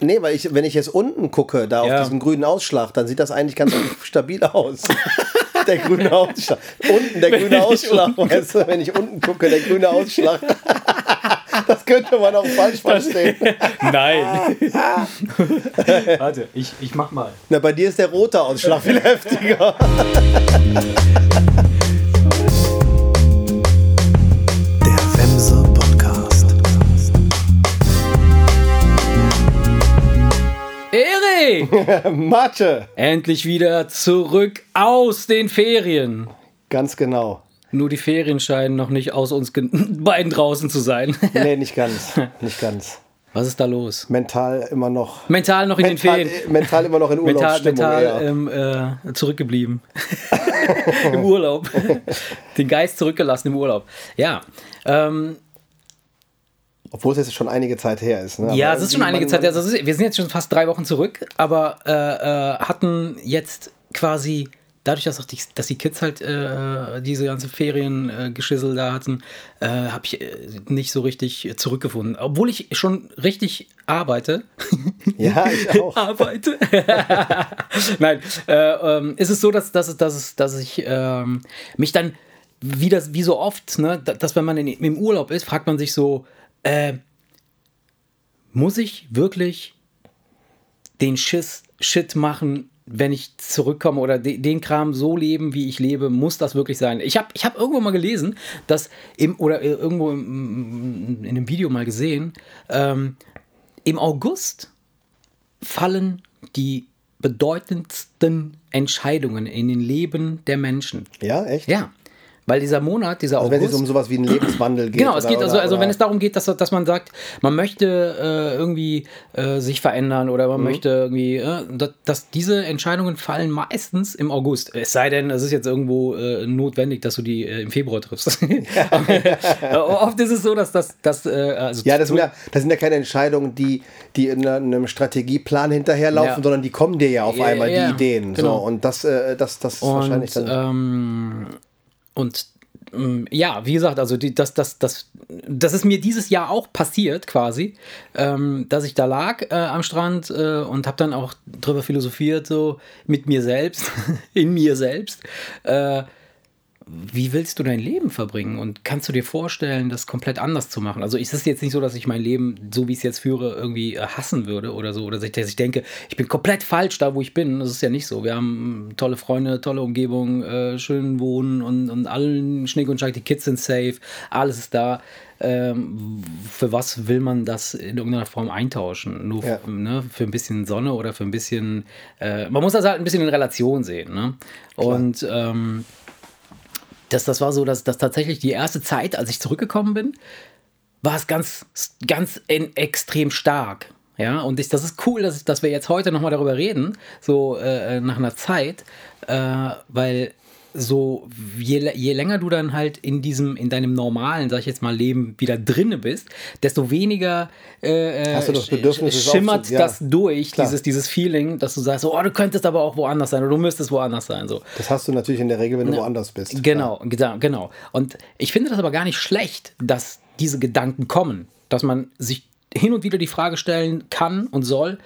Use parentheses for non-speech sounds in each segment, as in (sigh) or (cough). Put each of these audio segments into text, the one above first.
Nee, weil ich, wenn ich jetzt unten gucke, da Ja. auf diesen grünen Ausschlag, dann sieht das eigentlich ganz (laughs) stabil aus. (laughs) Der grüne Ausschlag. Unten der grüne Ausschlag, weißt du, wenn ich unten gucke, der grüne Ausschlag. (laughs) Das könnte man auch falsch verstehen. Nein. Warte, ich, ich mach mal. Na, bei dir ist der rote Ausschlag viel heftiger. Erik! (laughs) Mathe. Endlich wieder zurück aus den Ferien. Ganz genau. Nur die Ferien scheinen noch nicht aus uns (laughs) beiden draußen zu sein. Nee, (laughs) nicht ganz. Nicht ganz. Was ist da los? Mental immer noch. Mental noch in Mental, den Ferien. mental immer noch in Mental, Urlaubsstimmung. mental eher. ähm, äh, zurückgeblieben. Im Urlaub. Den Geist zurückgelassen im Urlaub. Ja. Ähm, Obwohl es jetzt schon einige Zeit her ist. Ne? ja, Aber es ist schon einige Zeit. Also es ist, wir sind jetzt schon fast drei Wochen zurück, aber äh, äh, hatten jetzt quasi, dadurch, dass, auch die, dass die Kids halt äh, diese ganze Feriengeschissel da hatten, äh, habe ich äh, nicht so richtig zurückgefunden. Obwohl ich schon richtig arbeite. (laughs) Ja, ich (laughs) auch. arbeite. (laughs) Nein, äh, ähm, ist es so, dass, dass, es- dass, dass ich ähm, mich dann, wie, das, wie so oft, ne, da- dass wenn man in, im Urlaub ist, fragt man sich so, äh, muss ich wirklich den Schiss, Shit machen, wenn ich zurückkomme oder de, den Kram so leben, wie ich lebe, muss das wirklich sein? Ich habe ich hab irgendwo mal gelesen, dass im, oder äh, irgendwo im, in einem Video mal gesehen, ähm, im August fallen die bedeutendsten Entscheidungen in den Leben der Menschen. Ja, echt? Ja, weil dieser Monat, dieser Also wenn August. es um sowas wie einen Lebenswandel geht. Genau, es oder- geht also, oder- also wenn es darum geht, dass, dass man sagt, man möchte äh, irgendwie äh, sich verändern oder Mhm. man möchte irgendwie, äh, dass, dass diese Entscheidungen fallen meistens im August. Es sei denn, es ist jetzt irgendwo äh, notwendig, dass du die äh, im Februar triffst. (laughs) (laughs) Oft ist es so, dass das, dass, äh, also Ja, das sind ja, das sind ja keine Entscheidungen, die, die in einem Strategieplan hinterherlaufen, Ja. sondern die kommen dir ja auf Ja, einmal, ja, die Ideen. genau. So, und das, äh, das, das ist wahrscheinlich Und, dann. ähm, und ähm, ja, wie gesagt, also die, das, das, das, das ist mir dieses Jahr auch passiert, quasi, ähm, dass ich da lag äh, am Strand äh, und habe dann auch drüber philosophiert, so mit mir selbst, (laughs) in mir selbst. Äh, wie willst du dein Leben verbringen? Und kannst du dir vorstellen, das komplett anders zu machen? Also ist es jetzt nicht so, dass ich mein Leben, so wie ich es jetzt führe, irgendwie äh, hassen würde oder so. Oder dass ich, denke, ich bin komplett falsch da, wo ich bin. Das ist ja nicht so. Wir haben tolle Freunde, tolle Umgebung, äh, schön wohnen und, und allen Schnick und Schnack, die Kids sind safe, alles ist da. Ähm, für was will man das in irgendeiner Form eintauschen? Nur Ja. ne, für ein bisschen Sonne oder für ein bisschen. Äh, man muss das halt ein bisschen in Relation sehen. Ne? Und ähm, das, das war so, dass, dass tatsächlich die erste Zeit, als ich zurückgekommen bin, war es ganz, ganz in, extrem stark. Ja, und ich, das ist cool, dass, dass wir jetzt heute nochmal darüber reden, so äh, nach einer Zeit, äh, weil so je, je länger du dann halt in diesem, in deinem normalen, sag ich jetzt mal, Leben wieder drinne bist, desto weniger äh, Hast du das Bedürfnis, schimmert ja. das durch, Klar. dieses, dieses Feeling, dass du sagst, so, oh, du könntest aber auch woanders sein oder du müsstest woanders sein. So. das hast du natürlich in der Regel, wenn du woanders bist. Genau, genau, genau. Und ich finde das aber gar nicht schlecht, dass diese Gedanken kommen, dass man sich hin und wieder die Frage stellen kann und soll,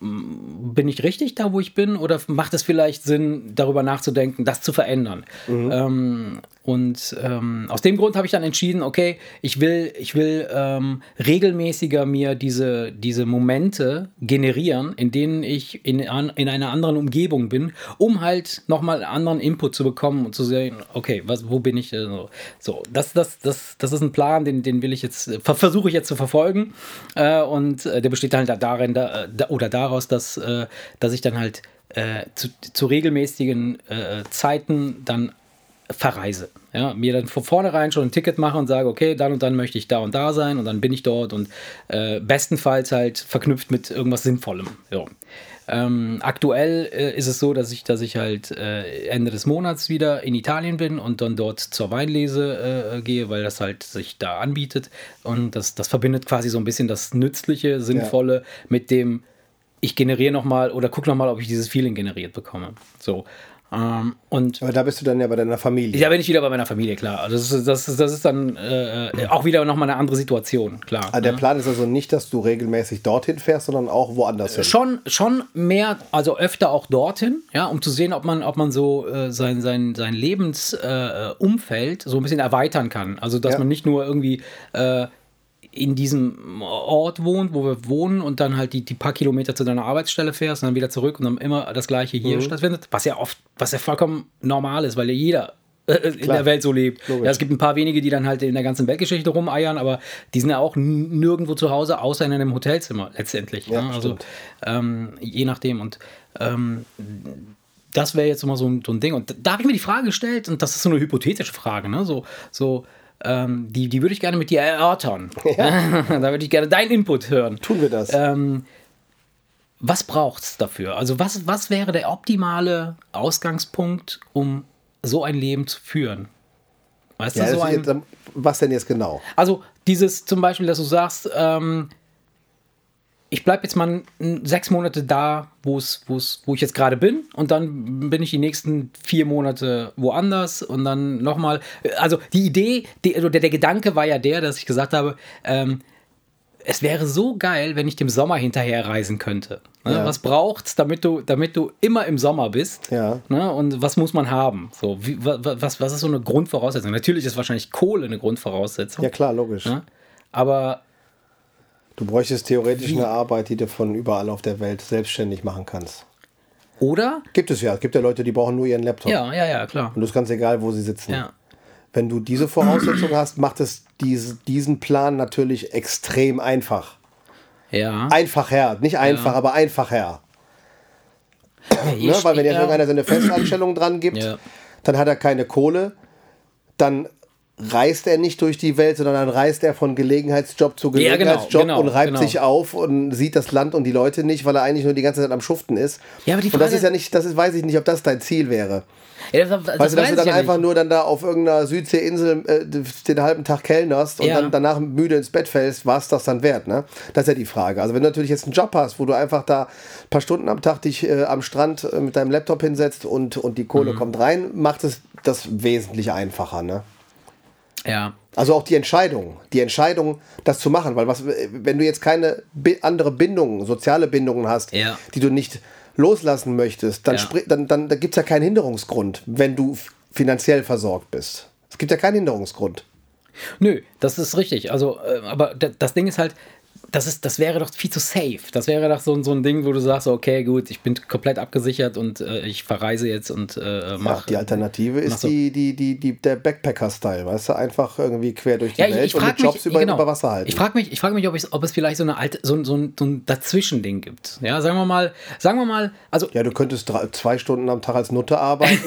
bin ich richtig da, wo ich bin, oder macht es vielleicht Sinn, darüber nachzudenken, das zu verändern? Ähm, und ähm, aus dem Grund habe ich dann entschieden, okay, ich will, ich will ähm, regelmäßiger mir diese, diese Momente generieren, in denen ich in, an, in einer anderen Umgebung bin, um halt nochmal anderen Input zu bekommen und zu sehen, okay, was, wo bin ich? äh, So, das, das, das, das ist ein Plan, den, den will ich jetzt, ver- versuche ich jetzt zu verfolgen. Äh, und äh, der besteht halt darin, da, da, oder daraus, dass, äh, dass ich dann halt äh, zu, zu regelmäßigen Zeiten dann verreise. Ja, mir dann von vornherein schon ein Ticket mache und sage, okay, dann und dann möchte ich da und da sein und dann bin ich dort und äh, bestenfalls halt verknüpft mit irgendwas Sinnvollem. So. Ähm, aktuell äh, ist es so, dass ich, dass ich halt äh, Ende des Monats wieder in Italien bin und dann dort zur Weinlese äh, gehe, weil das halt sich da anbietet. Und das, das verbindet quasi so ein bisschen das Nützliche, Sinnvolle mit dem, ich generiere nochmal oder gucke nochmal, ob ich dieses Feeling generiert bekomme. So. Ähm, und Aber da bist du dann ja bei deiner Familie. da bin ich wieder bei meiner Familie, klar. Also Das ist, das ist, das ist dann äh, auch wieder nochmal eine andere Situation, klar. Ah, der ne? Plan ist also nicht, dass du regelmäßig dorthin fährst, sondern auch woanders hin. Schon, schon mehr, also öfter auch dorthin, ja, um zu sehen, ob man, ob man so äh, sein, sein, sein Lebensumfeld äh, Umfeld so ein bisschen erweitern kann. Also, dass Ja. man nicht nur irgendwie äh, in diesem Ort wohnt, wo wir wohnen und dann halt die, die paar Kilometer zu deiner Arbeitsstelle fährst und dann wieder zurück und dann immer das Gleiche Mhm. hier stattfindet, was ja oft, was ja vollkommen normal ist, weil ja jeder äh, in Klar. der Welt so lebt. Logisch. Ja, es gibt ein paar wenige, die dann halt in der ganzen Weltgeschichte rumeiern, aber die sind ja auch nirgendwo zu Hause, außer in einem Hotelzimmer letztendlich. Ja, ne? Also ähm, je nachdem. Und ähm, das wäre jetzt immer so ein, so ein Ding. Und da habe ich mir die Frage gestellt, und das ist so eine hypothetische Frage, ne? So, so ähm, die, die würde ich gerne mit dir erörtern. (laughs) da würde ich gerne deinen Input hören. Tun wir das. Ähm, was braucht es dafür? Also, was, was wäre der optimale Ausgangspunkt, um so ein Leben zu führen? Weißt ja, du, so ein, jetzt, was denn jetzt genau? also dieses zum Beispiel, dass du sagst, ähm, ich bleibe jetzt mal sechs Monate da, wo es, wo ich jetzt gerade bin, und dann bin ich die nächsten vier Monate woanders und dann nochmal. Also die Idee, die, also der, der Gedanke war ja der, dass ich gesagt habe, ähm, es wäre so geil, wenn ich dem Sommer hinterher reisen könnte. Ne? Ja. Was braucht's, damit du, damit du immer im Sommer bist? Ja. Ne? Und was muss man haben? So, wie, wa- wa- was, was ist so eine Grundvoraussetzung? Natürlich ist wahrscheinlich Kohle eine Grundvoraussetzung. Ja, klar, logisch. Ne? Aber Du bräuchtest theoretisch eine Arbeit, die du von überall auf der Welt selbstständig machen kannst. oder? Gibt es ja. Es gibt ja Leute, die brauchen nur ihren Laptop. Ja, ja, ja, klar. Und es ist ganz egal, wo sie sitzen. Ja. Wenn du diese Voraussetzung hast, macht es diese, diesen Plan natürlich extrem einfach. Ja. Einfacher, nicht einfach, aber einfacher. Ich- Ne? Weil wenn jetzt ja. irgendeiner seine Festanstellung dran gibt, Ja. dann hat er keine Kohle, dann reist er nicht durch die Welt, sondern dann reist er von Gelegenheitsjob zu Ja, genau, Gelegenheitsjob genau, und reibt genau. sich auf und sieht das Land und die Leute nicht, weil er eigentlich nur die ganze Zeit am Schuften ist. Ja, aber die und das Frage- ist ja nicht, das ist, weiß ich nicht, ob das dein Ziel wäre. Ja, das, das Weißt du, weiß dass du dann ja einfach nicht. nur dann da auf irgendeiner Südseeinsel äh, den halben Tag kellnerst und Ja. dann danach müde ins Bett fällst, war es das dann wert, ne? Das ist ja die Frage. Also wenn du natürlich jetzt einen Job hast, wo du einfach da ein paar Stunden am Tag dich äh, am Strand äh, mit deinem Laptop hinsetzt und, und die Kohle Mhm. kommt rein, macht es das wesentlich einfacher, ne? Ja. Also auch die Entscheidung, die Entscheidung, das zu machen, weil was, wenn du jetzt keine andere Bindungen, soziale Bindungen hast, Ja. die du nicht loslassen möchtest, dann, Ja. dann, dann da gibt es ja keinen Hinderungsgrund, wenn du finanziell versorgt bist. Es gibt ja keinen Hinderungsgrund. Nö, das ist richtig. Also, äh, aber da- das Ding ist halt, das, ist, das wäre doch viel zu safe. Das wäre doch so, ein- so ein Ding, wo du sagst, okay, gut, ich bin komplett abgesichert und äh, ich verreise jetzt und äh, Ach, mache. die Alternative ist so. die, die, die, die, der Backpacker-Style, weißt du? Einfach irgendwie quer durch die Ja, ich, Welt ich und frage mit Jobs mich, über, genau, über Wasser halten. Ich frage mich, ich frag mich ob, es- ob es vielleicht so, eine alte, so, ein- so, ein, so ein Dazwischending gibt. Ja, sagen wir mal, sagen wir mal, also ja, du könntest drei, zwei Stunden am Tag als Nutte arbeiten.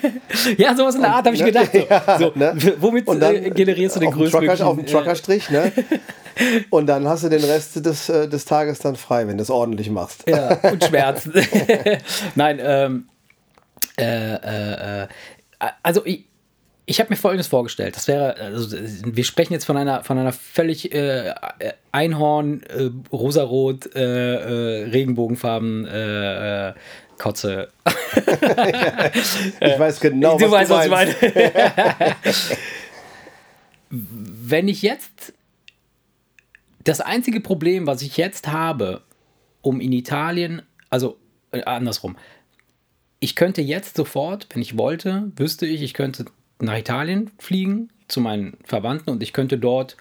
(laughs) ja, sowas in der Art habe ich ne? gedacht. So, (laughs) Ja, so, ne? Womit Und dann äh, generierst du den größtmöglichen... Auf dem äh, Truckerstrich, ne? Und dann hast du den Rest (laughs) des, äh, des Tages dann frei, wenn du es ordentlich machst. Ja, (laughs) und Schmerzen. (laughs) Nein, ähm, äh, äh, äh, also ich, ich habe mir Folgendes vorgestellt. Das wäre, also wir sprechen jetzt von einer, von einer völlig äh, Einhorn, äh, rosarot, äh, äh, Regenbogenfarben, Kotze. (laughs) Ich weiß genau, du was weißt, du was ich meinst. meine. Wenn ich jetzt das einzige Problem, was ich jetzt habe, um in Italien, also äh, andersrum, ich könnte jetzt sofort, wenn ich wollte, wüsste ich, ich könnte nach Italien fliegen zu meinen Verwandten und ich könnte dort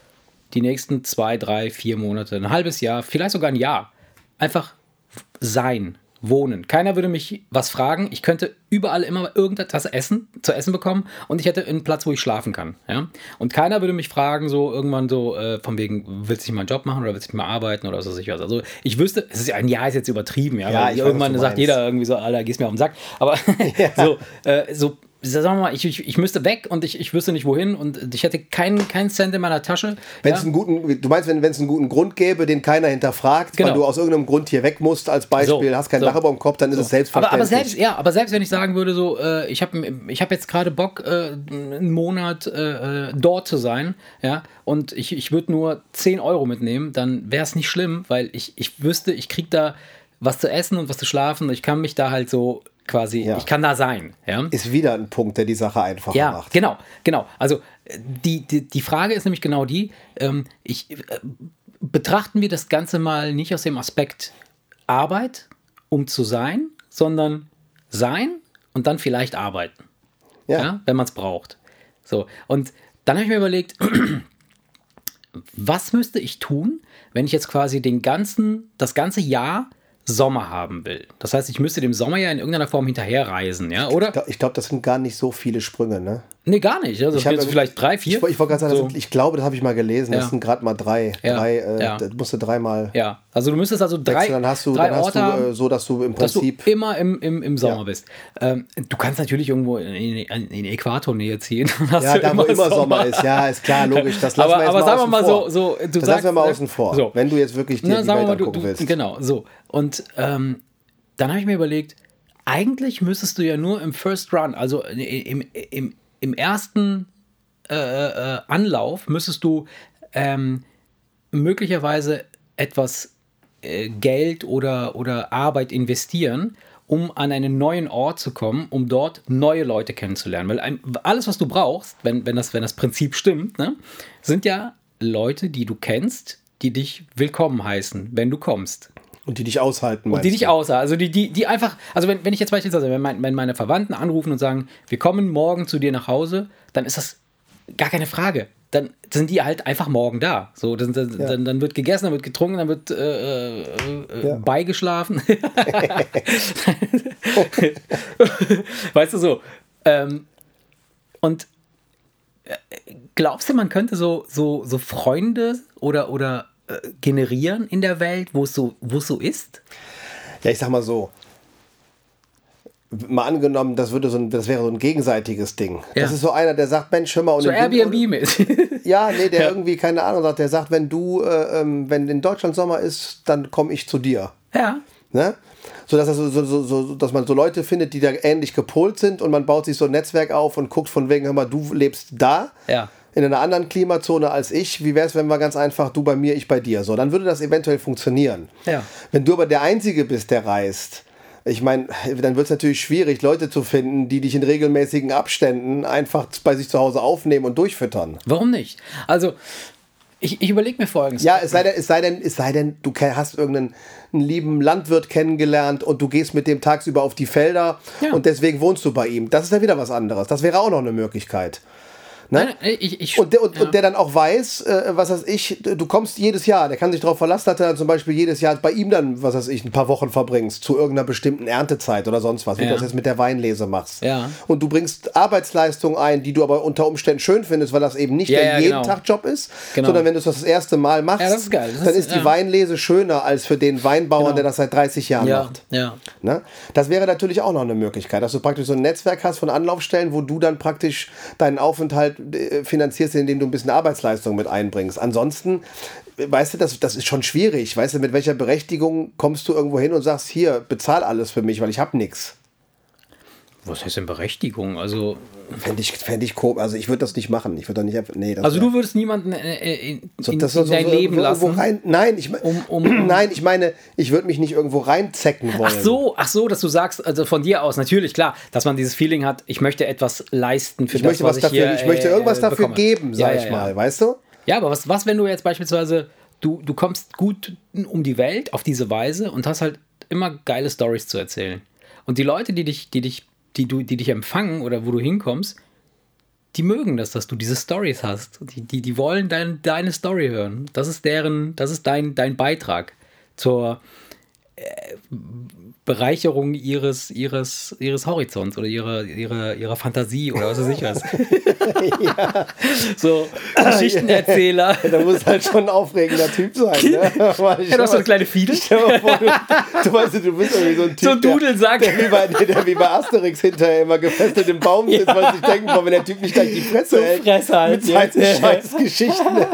die nächsten zwei, drei, vier Monate, ein halbes Jahr, vielleicht sogar ein Jahr, einfach sein, wohnen. Keiner würde mich was fragen. Ich könnte überall immer irgendetwas essen, zu essen bekommen und ich hätte einen Platz, wo ich schlafen kann. Ja? Und keiner würde mich fragen, so irgendwann so, äh, von wegen, willst du nicht mal einen Job machen oder willst du nicht mal arbeiten oder so sich was. Also ich wüsste, es ist ja ein Jahr ist jetzt übertrieben, ja. Ja, weil ich weiß, irgendwann du sagt jeder irgendwie so, Alter, gehst mir auf den Sack. Aber (laughs) so, äh, so sagen wir mal, ich, ich, ich müsste weg und ich, ich wüsste nicht wohin und ich hätte keinen keinen Cent in meiner Tasche. Wenn ja? es einen guten, du meinst, wenn es einen guten Grund gäbe, den keiner hinterfragt, Genau. weil du aus irgendeinem Grund hier weg musst, als Beispiel, So, hast kein so. Dach über dem Kopf, dann ist es aber, selbstverständlich. aber selbst, ja, aber selbst wenn ich sagen würde, so, äh, ich habe ich hab jetzt gerade Bock, äh, einen Monat äh, äh, dort zu sein, ja, und ich, ich würde nur 10 Euro mitnehmen, dann wäre es nicht schlimm, weil ich, ich wüsste, ich kriege da was zu essen und was zu schlafen und ich kann mich da halt so quasi, Ja. ich kann da sein. Ja, Ist wieder ein Punkt, der die Sache einfacher ja macht. genau, genau. Also die, die, die Frage ist nämlich genau die, ähm, ich, äh, betrachten wir das Ganze mal nicht aus dem Aspekt Arbeit, um zu sein, sondern sein und dann vielleicht arbeiten Ja. ja, wenn man es braucht. So, und dann habe ich mir überlegt, (clears throat) was müsste ich tun, wenn ich jetzt quasi den ganzen, das ganze Jahr Sommer haben will? Das heißt, ich müsste dem Sommer ja in irgendeiner Form hinterherreisen, ja, oder? Ich glaube, das sind gar nicht so viele Sprünge, ne? Nee, gar nicht. Also Ich hab- jetzt vielleicht drei, vier. Ich, ich wollte gerade sagen, So. sind, ich glaube, das habe ich mal gelesen, Ja. das sind gerade mal drei. Ja. drei äh, Ja. Das musst du dreimal Ja, also du müsstest also drei, wechseln, dann hast du, drei dann hast Orte du haben, äh, so, dass du im dass du Prinzip. immer im, im, im Sommer Ja. bist. Ähm, du kannst natürlich irgendwo in, in, in Äquatornähe ziehen. (laughs) Hast Ja, du da wo immer Sommer ist, ja, ist klar, logisch. Das (laughs) lassen aber wir jetzt aber mal sagen wir mal vor. so, so, du das sagst, lassen wir mal ne? außen vor. So. Wenn du jetzt wirklich dir Na, die Welt mal, du, angucken du, willst. genau, so. Und ähm, dann habe ich mir überlegt, eigentlich müsstest du ja nur im First Run, also im, im, im ersten äh, äh, Anlauf, müsstest du ähm, möglicherweise etwas äh, Geld oder, oder Arbeit investieren, um an einen neuen Ort zu kommen, um dort neue Leute kennenzulernen. Weil alles, was du brauchst, wenn, wenn, das, wenn das Prinzip stimmt, ne, sind ja Leute, die du kennst, die dich willkommen heißen, wenn du kommst. Und die dich aushalten, Und die dich aussah. Also die, die, die einfach, also wenn, wenn ich jetzt beispielsweise, wenn, mein, wenn meine Verwandten anrufen und sagen, wir kommen morgen zu dir nach Hause, dann ist das gar keine Frage. Dann sind die halt einfach morgen da. So, dann, dann, Ja. dann, dann wird gegessen, dann wird getrunken, dann wird äh, äh, äh, Ja. beigeschlafen. (laughs) weißt du so. Ähm, und äh, glaubst du, man könnte so, so, so Freunde oder, oder äh, generieren in der Welt, wo es so, wo es so ist? Ja, ich sag mal so. Mal angenommen, das, würde so ein, das wäre so ein gegenseitiges Ding. Ja. Das ist so einer, der sagt, Mensch, hör mal. Und So in- Airbnb-mäßig. (laughs) Ja, nee, der irgendwie, keine Ahnung, sagt, der sagt, wenn du, äh, ähm, wenn in Deutschland Sommer ist, dann komme ich zu dir. ja. Ne? So, dass, das so, so, so, dass man so Leute findet, die da ähnlich gepolt sind und man baut sich so ein Netzwerk auf und guckt von wegen, hör mal, du lebst da. Ja. In einer anderen Klimazone als ich. Wie wäre es, wenn wir ganz einfach, du bei mir, ich bei dir? So, dann würde das eventuell funktionieren. Ja. Wenn du aber der Einzige bist, der reist, ich meine, dann wird es natürlich schwierig, Leute zu finden, die dich in regelmäßigen Abständen einfach bei sich zu Hause aufnehmen und durchfüttern. Warum nicht? Also, ich, ich überlege mir folgendes. Ja, es sei denn, es sei denn, es sei denn, du hast irgendeinen einen lieben Landwirt kennengelernt und du gehst mit dem tagsüber auf die Felder Ja. und deswegen wohnst du bei ihm. Das ist ja wieder was anderes. Das wäre auch noch eine Möglichkeit. Ne? Nein, ich, ich, Und der, und, ja. und der dann auch weiß, äh, was weiß ich, du kommst jedes Jahr, der kann sich darauf verlassen, dass er dann zum Beispiel jedes Jahr bei ihm dann, was weiß ich, ein paar Wochen verbringst, zu irgendeiner bestimmten Erntezeit oder sonst was, wie Ja. du das jetzt mit der Weinlese machst. Ja. Und du bringst Arbeitsleistung ein, die du aber unter Umständen schön findest, weil das eben nicht Ja, der jeden genau. Tag Job ist, Genau. sondern wenn du es das erste Mal machst, das ist geil. Das dann ist- ist die. Weinlese schöner als für den Weinbauern, Genau. der das seit 30 Jahren ja, macht. ja. Ne? Das wäre natürlich auch noch eine Möglichkeit, dass du praktisch so ein Netzwerk hast von Anlaufstellen, wo du dann praktisch deinen Aufenthalt äh, finanzierst, indem du ein bisschen Arbeitsleistung mit einbringst. Ansonsten, weißt du, das, das ist schon schwierig. Weißt du, mit welcher Berechtigung kommst du irgendwo hin und sagst, hier, bezahl alles für mich, weil ich habe nichts. Was heißt denn Berechtigung? Also, Fände ich, fänd ich komisch. Also ich würde das nicht machen. Ich würde doch nicht. Nee, das also du würdest niemanden äh, äh, in, so, in, das in so- dein so Leben lassen. Rein, nein, ich, me- Um- um- (clears throat) nein, ich meine, ich würde mich nicht irgendwo reinzecken wollen. Ach so, ach so, dass du sagst, also von dir aus, natürlich, klar, dass man dieses Feeling hat, ich möchte etwas leisten für Ich das, möchte was ich dafür, hier, ich möchte äh, irgendwas dafür bekomme. geben, Ja, sag ja, ich ja. mal, weißt du? Ja, aber was, was, wenn du jetzt beispielsweise, du, du kommst gut um die Welt auf diese Weise und hast halt immer geile Stories zu erzählen. Und die Leute, die dich, die dich, die du, die dich empfangen oder wo du hinkommst, die mögen das, dass du diese Stories hast. Die, die, die wollen dein, deine Story hören. Das ist deren, das ist dein, dein Beitrag zur Bereicherung ihres, ihres, ihres Horizonts oder ihrer, ihrer, ihrer Fantasie oder was weiß ich was. (laughs) So Geschichtenerzähler. Da muss halt schon ein aufregender Typ sein. Ne? Weil (laughs) Ja, du hast so eine kleine Fiedel. (laughs) Vor, du, du, weißt, du bist irgendwie so ein Typ, So ein Dudelsack. Der, der, wie bei, der, der wie bei Asterix hinterher immer gefesselt im Baum sitzt, weil sie sich denken, boah, wenn der Typ nicht gleich die Fresse So hält Fresse halt mit seinen jetzt. Scheißgeschichten.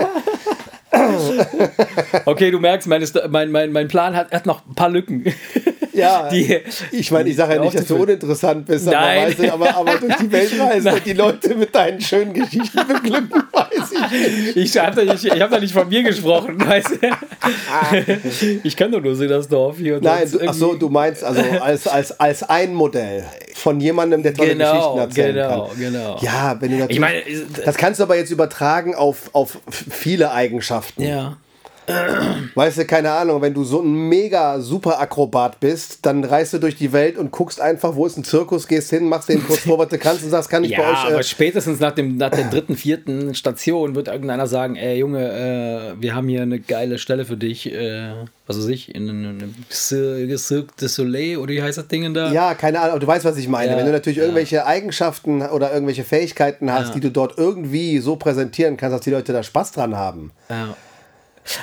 (laughs) Okay, du merkst, mein, mein, mein Plan hat, hat noch ein paar Lücken. (laughs) Ja, Die- ich meine, ich sage ja nicht, dass du uninteressant bist, aber, Nein. weißt du, aber, aber durch die Welt (laughs) reisen und die Leute mit deinen schönen Geschichten beglücken, weiß ich nicht. Ich habe da, hab da nicht von mir gesprochen, weißt du? Ich kann doch nur so das Dorf hier. und Nein, du, ach so, du meinst also als, als, als ein Modell von jemandem, der tolle Genau, Geschichten erzählen genau, kann. genau. Ja, wenn du natürlich, Ich meine, das kannst du aber jetzt übertragen auf, auf viele Eigenschaften. ja. (clears throat) Weißt du, keine Ahnung, wenn du so ein mega super Akrobat bist, dann reist du durch die Welt und guckst einfach, wo ist ein Zirkus, gehst hin, machst den kurz (laughs) vor, was du kannst und sagst, kann ich Ja, bei euch. aber Äh, spätestens nach, dem, nach der dritten, vierten Station wird irgendeiner sagen, ey Junge, äh, wir haben hier eine geile Stelle für dich, äh, was weiß ich, in einem Cir- Cirque du Soleil oder wie heißt das Ding da? ja, keine Ahnung, aber du weißt, was ich meine. Ja, wenn du natürlich ja. irgendwelche Eigenschaften oder irgendwelche Fähigkeiten hast, die du dort irgendwie so präsentieren kannst, dass die Leute da Spaß dran haben. Ja.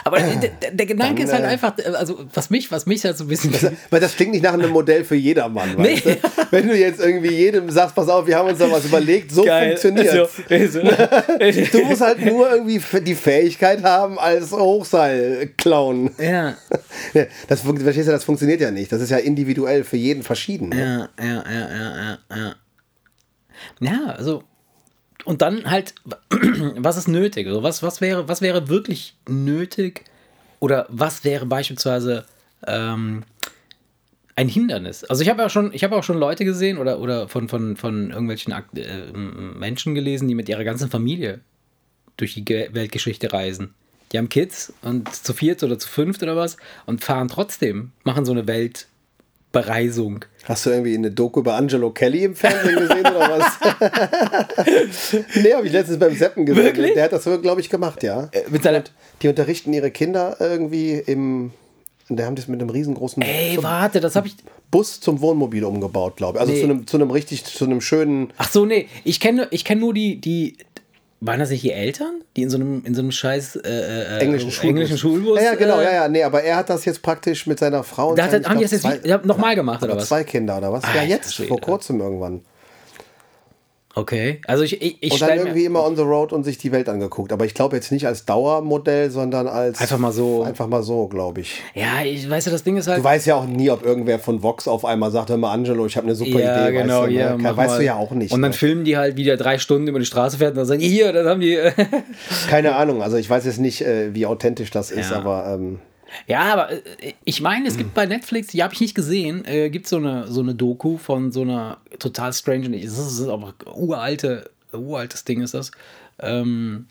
Aber der, der, der Gedanke Dann, ist halt äh, einfach, also was mich, was mich halt so ein bisschen. (laughs) Weil das klingt nicht nach einem Modell für jedermann, weißt Nee. du? Wenn du jetzt irgendwie jedem sagst, pass auf, wir haben uns da was überlegt, so funktioniert Also, also, (laughs) Du musst halt nur irgendwie die Fähigkeit haben als Hochseil-Clown. ja, (laughs) Das, verstehst du, das funktioniert ja nicht. Das ist ja individuell für jeden verschieden. ne? ja, ja, ja, ja, ja, ja. Ja, also. Und dann halt, (clears throat) was ist nötig? Also was, was, wäre, was wäre wirklich nötig? Oder was wäre beispielsweise ähm, ein Hindernis? Also ich habe ja schon, auch schon Leute gesehen oder, oder von, von, von irgendwelchen Akt- äh, Menschen gelesen, die mit ihrer ganzen Familie durch die Ge- Weltgeschichte reisen. Die haben Kids und zu viert oder zu fünft oder was und fahren trotzdem, machen so eine Weltbereisung. Hast du irgendwie eine Doku über Angelo Kelly im Fernsehen gesehen oder was? (laughs) nee, habe ich letztens beim Seppen gesehen. Wirklich? Der hat das, glaube ich, gemacht, ja. Mit seiner, Die unterrichten ihre Kinder irgendwie im. Und die haben das mit einem riesengroßen ey, warte, das habe ich. Bus zum Wohnmobil umgebaut, glaube ich. Also Nee. zu, einem, zu einem richtig, zu einem schönen. Ach so, nee, ich kenne ich kenn nur die, die. Waren das nicht die Eltern, die in so einem, in so einem scheiß äh, äh, englischen Schulbus. englischen Schulbus? Ja, ja, genau, äh, ja, ja. Nee, aber er hat das jetzt praktisch mit seiner Frau und Da hat, seinen, haben die das jetzt nochmal gemacht, oder was? zwei Kinder oder was? ja, Alter jetzt, Schwede. vor kurzem irgendwann. Okay, also ich, ich, ich Und dann irgendwie immer on the road und sich die Welt angeguckt. Aber ich glaube jetzt nicht als Dauermodell, sondern als. Einfach mal so. Einfach mal so, glaube ich. Ja, ich weiß ja, das Ding ist halt. Du weißt ja auch nie, ob irgendwer von Vox auf einmal sagt, hör mal, Angelo, ich habe eine super ja, Idee. genau, weißt du, ja. ne? weißt du ja auch nicht. Und dann ne? filmen die halt, wie der drei Stunden über die Straße fährt und dann sagen, hier, das haben die. Keine Ahnung, also ich weiß jetzt nicht, äh, wie authentisch das ist, Ja. aber ähm, Ja, aber äh, ich meine, es gibt bei Netflix, die habe ich nicht gesehen, äh, gibt so eine so eine Doku von so einer total strange, das ist, aber uralte, uraltes Ding ist das, ähm,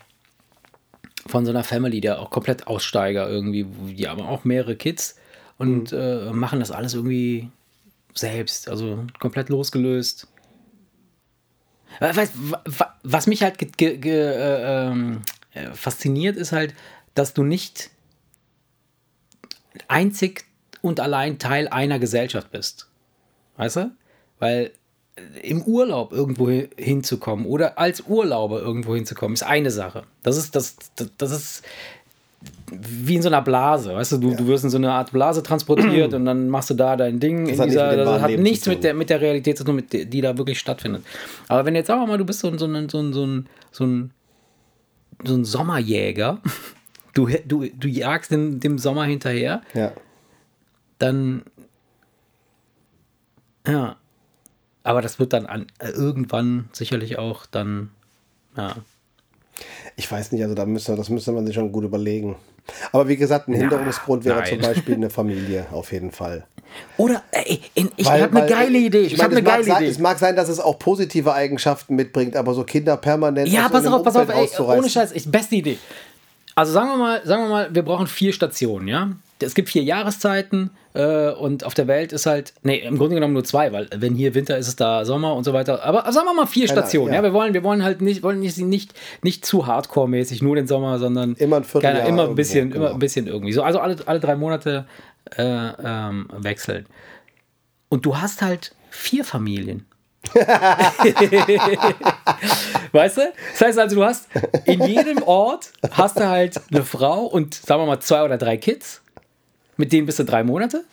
von so einer Family, der auch komplett Aussteiger irgendwie, die haben auch mehrere Kids und äh, machen das alles irgendwie selbst, also komplett losgelöst. Wa- Weißt, wa- wa- was mich halt ge ge ge äh, ähm, äh, fasziniert, ist halt, dass du nicht einzig und allein Teil einer Gesellschaft bist. Weißt du? Weil äh, im Urlaub irgendwo hi- hinzukommen oder als Urlauber irgendwo hinzukommen, ist eine Sache. Das ist, das, das, das ist wie in so einer Blase, weißt du, du, du wirst in so eine Art Blase transportiert (clears throat) und dann machst du da dein Ding. in hat dieser, mit dem das hat nichts mit der, mit der Realität zu tun, mit der, die da wirklich stattfindet. Aber wenn jetzt sagen wir mal, du bist so ein, so ein, so ein, so ein, so ein, so ein Sommerjäger, (laughs) du, du, du jagst dem, dem Sommer hinterher, ja. dann ja. Aber das wird dann an, äh, irgendwann sicherlich auch dann ja. Ich weiß nicht, also da müsste, das müsste man sich schon gut überlegen. Aber wie gesagt, ein Hinderungsgrund wäre nein. zum Beispiel eine (laughs) Familie, auf jeden Fall. Oder ey, ich habe eine geile Idee. Ich, meine, habe eine geile sein- Idee. Es mag sein, dass es auch positive Eigenschaften mitbringt, aber so Kinder permanent Ja, pass auf, pass auf, ey, ohne Scheiß, ich, beste Idee. Also sagen wir mal, sagen wir mal, wir brauchen vier Stationen, ja. Es gibt vier Jahreszeiten äh, und auf der Welt ist halt, nee, im Grunde genommen nur zwei, weil wenn hier Winter ist, ist da Sommer und so weiter. Aber sagen wir mal vier Keine- Stationen, ja. ja. Wir wollen, wir wollen halt nicht, wollen nicht, nicht, nicht zu Hardcore-mäßig nur den Sommer, sondern Immer ein Vierteljahr keine, immer ein irgendwo, bisschen, immer genau. ein bisschen irgendwie. So, also alle, alle drei Monate äh, ähm, wechseln. Und du hast halt vier Familien. (laughs) weißt du? Das heißt also, du hast in jedem Ort hast du halt eine Frau und sagen wir mal zwei oder drei Kids. Mit denen bist du drei Monate.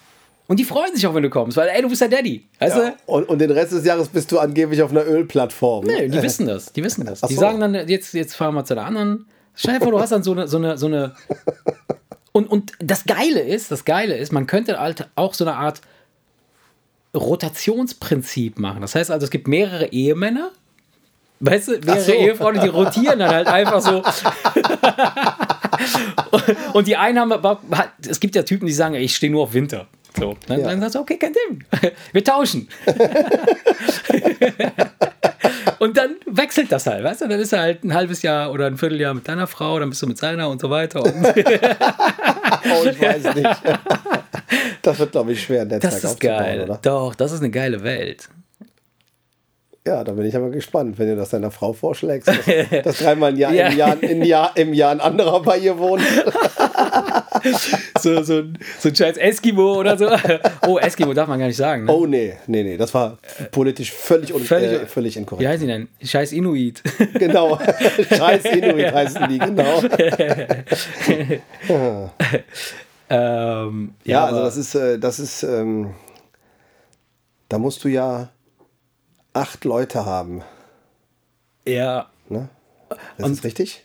Und die freuen sich auch, wenn du kommst, weil ey, du bist der Daddy. Weißt Ja, und, und den Rest des Jahres bist du angeblich auf einer Ölplattform. du? Nee, die wissen das. Die wissen das. Ach Die so. sagen dann, jetzt, jetzt fahren wir zu der anderen. Stell dir vor, du hast dann so eine, so eine, so eine. (laughs) Und, und das Geile ist, das Geile ist, man könnte halt auch so eine Art Rotationsprinzip machen. Das heißt also, es gibt mehrere Ehemänner. Weißt du, mehrere so. Ehefrauen, die rotieren dann halt einfach so. (laughs) und die einen haben, aber- es gibt ja Typen, die sagen, ich stehe nur auf Winter. So, dann, Ja. dann sagst du, okay, kein Ding. Wir tauschen. (laughs) und dann wechselt das halt, weißt du? Dann ist er halt ein halbes Jahr oder ein Vierteljahr mit deiner Frau, dann bist du mit seiner und so weiter. Und (laughs) Oh, ich weiß nicht. Das wird, glaube ich, schwer, ein Netzwerk das ist aufzubauen, geil. oder? Doch, das ist eine geile Welt. Ja, da bin ich aber gespannt, wenn du das deiner Frau vorschlägst, dass, (laughs) dass dreimal im Jahr, Ja. im, Jahr, im, Jahr, im Jahr ein anderer bei ihr wohnt. (laughs) So, so, ein- so ein scheiß Eskimo oder so. (laughs) Oh, Eskimo darf man gar nicht sagen. Ne? Oh nee, nee, nee, das war politisch völlig, un, Völlig- äh, völlig Wie inkorrekt. heißen die denn? Scheiß Inuit. Genau, scheiß Inuit heißen die, genau. ähm, Ja, ja, also das ist, äh, das ist, ähm, da musst du ja acht Leute haben, ja, ne? Das ist richtig?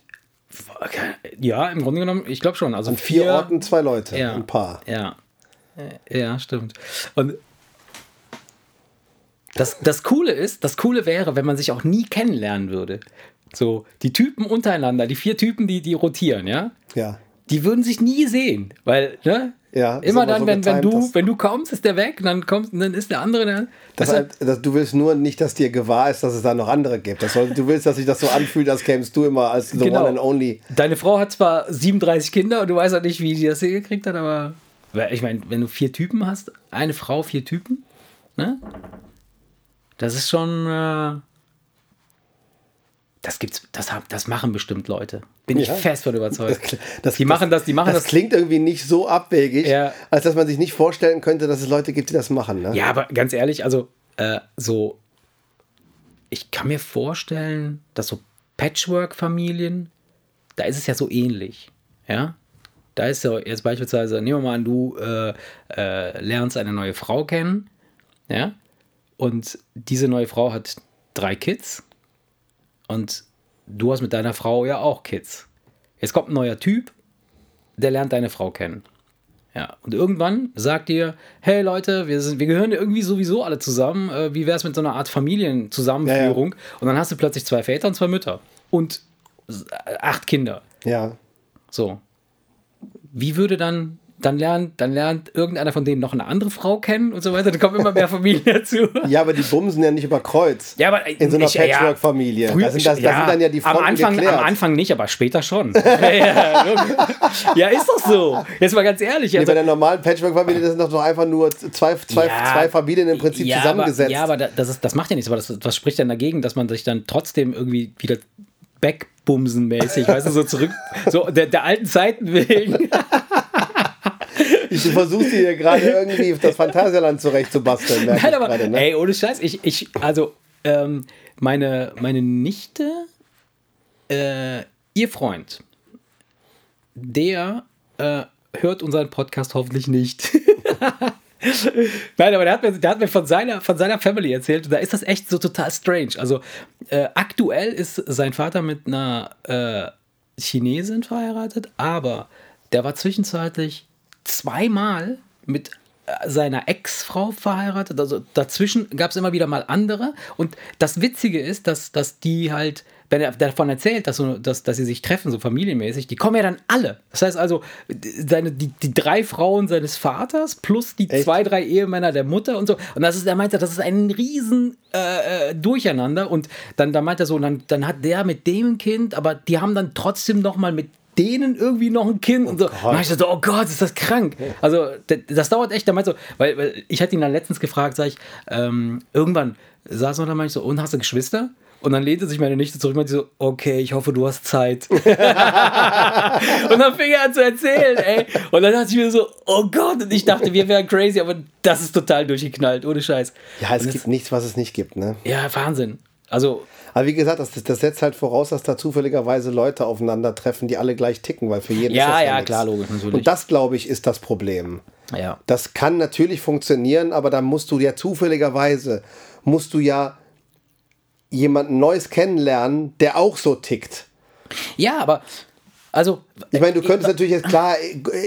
ja, im Grunde genommen, ich glaube schon. Also An vier Orten zwei Leute, ja, ein Paar. Ja, ja, stimmt. Und das, das Coole ist, das Coole wäre, wenn man sich auch nie kennenlernen würde. So, die Typen untereinander, die vier Typen, die, die rotieren, ja, Ja. die würden sich nie sehen, weil, ne? Ja, immer dann, so wenn, wenn, du, wenn du kommst, ist der weg, dann kommt, dann ist der andere da. Das heißt, dass du willst nur nicht, dass dir gewahr ist, dass es da noch andere gibt. Das soll, du willst, dass sich das so anfühlt, als kämst du immer als the Genau. one and only. Deine Frau hat zwar 37 Kinder und du weißt auch nicht, wie die das hingekriegt hat, aber ich meine, wenn du vier Typen hast, eine Frau, vier Typen, ne? Das ist schon. Äh, das gibt's, das, haben- das machen bestimmt Leute. Bin ich Ja. fest von überzeugt. Das, die machen das, die machen das das. klingt irgendwie nicht so abwegig, Ja. als dass man sich nicht vorstellen könnte, dass es Leute gibt, die das machen. Ne? Ja, aber ganz ehrlich, also äh, so, ich kann mir vorstellen, dass so Patchwork-Familien, da ist es ja so ähnlich. Ja, da ist ja jetzt beispielsweise, nehmen wir mal an, du äh, äh, lernst eine neue Frau kennen, ja, und diese neue Frau hat drei Kids und du hast mit deiner Frau ja auch Kids. Jetzt kommt ein neuer Typ, der lernt deine Frau kennen. Ja, und irgendwann sagt ihr, hey Leute, wir, sind, wir gehören irgendwie sowieso alle zusammen. Äh, wie wäre es mit so einer Art Familienzusammenführung? Und dann hast du plötzlich zwei Väter und zwei Mütter und äh, acht Kinder. Ja. So. Wie würde dann, dann lernt, dann lernt irgendeiner von denen noch eine andere Frau kennen und so weiter. Dann kommen immer mehr (laughs) Familien dazu. ja, aber die bumsen ja nicht über Kreuz. Ja, aber In so einer ja, Patchwork-Familie. früher- Da sind, das, da sind dann ja die Fronten am Anfang, geklärt. am Anfang nicht, aber später schon. (laughs) ja, ja, ja, ist doch so. Jetzt mal ganz ehrlich. Nee, Also, bei der normalen Patchwork-Familie, das sind doch einfach nur zwei, zwei, Ja, zwei Familien im Prinzip ja, zusammengesetzt. Aber, ja, aber da- das, ist, das macht ja nichts. Aber das, was spricht denn dagegen, dass man sich dann trotzdem irgendwie wieder backbumsen-mäßig, weißt du, so zurück, so der, der alten Zeiten wegen. (laughs) Du versuchst dir gerade irgendwie das Phantasialand zurechtzubasteln. Nein, aber gerade, ne? ey, ohne Scheiß, ich, ich also ähm, meine, meine Nichte, äh, ihr Freund, der äh, hört unseren Podcast hoffentlich nicht. (laughs) Nein, aber der hat mir, der hat mir von, seiner, von seiner Family erzählt da ist das echt so total strange. Also äh, aktuell ist sein Vater mit einer äh, Chinesin verheiratet, aber der war zwischenzeitlich zweimal mit äh, seiner Ex-Frau verheiratet. Also dazwischen gab es immer wieder mal andere. Und das Witzige ist, dass, dass die halt, wenn er davon erzählt, dass, so, dass, dass sie sich treffen, so familienmäßig, die kommen ja dann alle. Das heißt also, seine, die, die drei Frauen seines Vaters plus die Echt? zwei, drei Ehemänner der Mutter und so. Und das ist, er meinte, das ist ein riesen äh, äh, Durcheinander. Und dann, dann meint er so, und dann, dann hat der mit dem Kind, aber die haben dann trotzdem noch mal mit denen irgendwie noch ein Kind und so. Und dann ich so, oh Gott, ist das krank. Also, d- das dauert echt. Da meinte so, weil, weil ich hatte ihn dann letztens gefragt, sag ich, ähm, irgendwann saß er da, meinte ich so, und hast du Geschwister? Und dann lehnte sich meine Nichte zurück und meinte so, okay, ich hoffe, du hast Zeit. (laughs) und dann fing er an zu erzählen, ey. Und dann dachte ich mir so, oh Gott, und ich dachte, wir wären crazy, aber das ist total durchgeknallt, ohne Scheiß. Ja, es Und gibt nichts, was es nicht gibt, ne? Ja, Wahnsinn. Also, Aber wie gesagt, das, das setzt halt voraus, dass da zufälligerweise Leute aufeinandertreffen, die alle gleich ticken, weil für jeden Ja, ist das ja, ja, klar, logisch, natürlich. Und das, glaube ich, ist das Problem. ja. Das kann natürlich funktionieren, aber dann musst du ja zufälligerweise, musst du ja jemanden Neues kennenlernen, der auch so tickt. Ja, aber also Ich meine, du könntest natürlich jetzt klar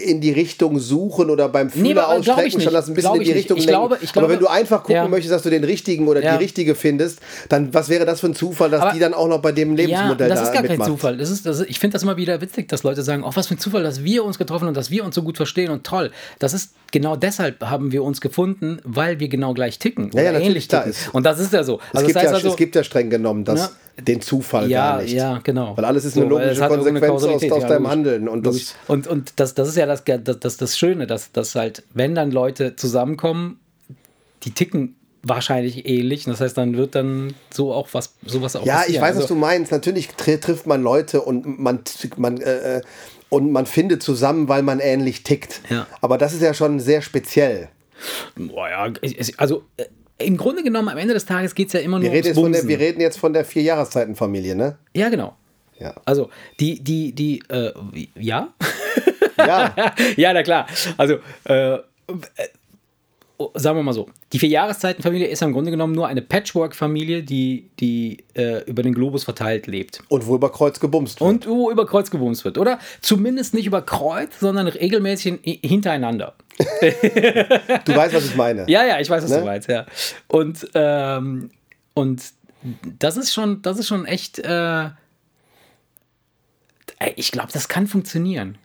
in die Richtung suchen oder beim Fühler Nee, ich ausstrecken schon das ein bisschen in die ich. Richtung Ich glaube- ich aber wenn du einfach gucken Ja. möchtest, dass du den richtigen oder Ja. die richtige findest, dann was wäre das für ein Zufall, dass Aber- die dann auch noch bei dem Lebensmodell ja, das da ist gar mitmacht? kein Zufall. Das ist, das ist, ich finde das immer wieder witzig, dass Leute sagen, oh, was für ein Zufall, dass wir uns getroffen und dass wir uns so gut verstehen und toll. Das ist genau deshalb haben wir uns gefunden, weil wir genau gleich ticken. Ja, ja, oder natürlich, ähnlich ticken. ist- Und das ist ja so. Es, Also gibt das heißt ja, also, es gibt ja streng genommen das, Ja. den Zufall ja, gar nicht. ja, genau. Weil alles ist So, eine es logische Konsequenz aus, ja, deinem logisch. Handeln. Und das. Und, und das, das ist ja das, das, das, Schöne, dass, dass halt, wenn dann Leute zusammenkommen, die ticken wahrscheinlich ähnlich. Das heißt, dann wird dann so auch was, sowas auch Ja, ich passieren. weiß, was Also- du meinst. Natürlich tr trifft man Leute und man, man, äh, äh, und man findet zusammen, weil man ähnlich tickt. Ja. Aber das ist ja schon sehr speziell. Boah, ja, also äh, im Grunde genommen, am Ende des Tages geht es ja immer nur Wir reden, ums jetzt von der, wir reden jetzt von der Vier-Jahreszeiten-Familie, ne? Ja, genau. Ja. Also, die, die, die, äh, ja? Ja, (laughs) ja, na klar. Also, äh, äh, oh, sagen wir mal so, die Vier-Jahreszeiten-Familie ist im Grunde genommen nur eine Patchwork-Familie, die, die äh, über den Globus verteilt lebt. und wo über Kreuz gebumst wird. Und wo über Kreuz gebumst wird. Oder zumindest nicht über Kreuz, sondern regelmäßig in, hintereinander. (laughs) Du weißt, was ich meine. Ja, ja, ich weiß, was Ne? du meinst, ja. Und, ähm, und das ist schon, das ist schon echt. Äh, ich glaube, das kann funktionieren.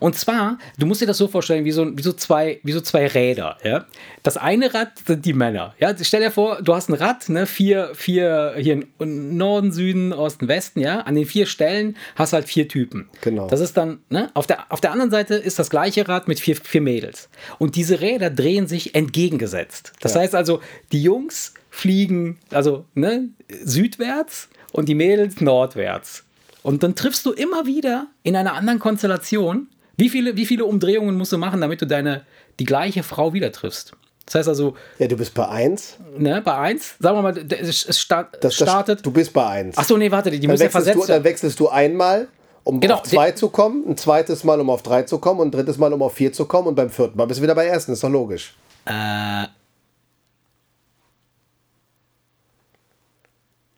Und zwar, du musst dir das so vorstellen, wie so, wie so, zwei, wie so zwei Räder. Ja? Das eine Rad sind die Männer. Ja? Stell dir vor, du hast ein Rad, ne? vier, vier hier in Norden, Süden, Osten, Westen. Ja? An den vier Stellen hast du halt vier Typen. Genau. Das ist dann, ne? auf, der, auf der anderen Seite ist das gleiche Rad mit vier, vier Mädels. Und diese Räder drehen sich entgegengesetzt. Das Ja. heißt also, die Jungs fliegen also ne, südwärts und die Mädels nordwärts. Und dann triffst du immer wieder in einer anderen Konstellation. Wie viele, wie viele Umdrehungen musst du machen, damit du deine, die gleiche Frau wieder triffst? Das heißt also, Ja, du bist bei 1. ne, bei 1, sagen wir mal, es start, Das, das, startet. Du bist bei 1. Achso, nee, warte, die dann, müssen ja du, versetzt dann werden. wechselst du einmal, um Genau, auf 2 zu kommen, ein zweites Mal, um auf 3 zu kommen und ein drittes Mal, um auf 4 zu kommen und beim vierten Mal bist du wieder bei ersten. Ist doch logisch. Äh,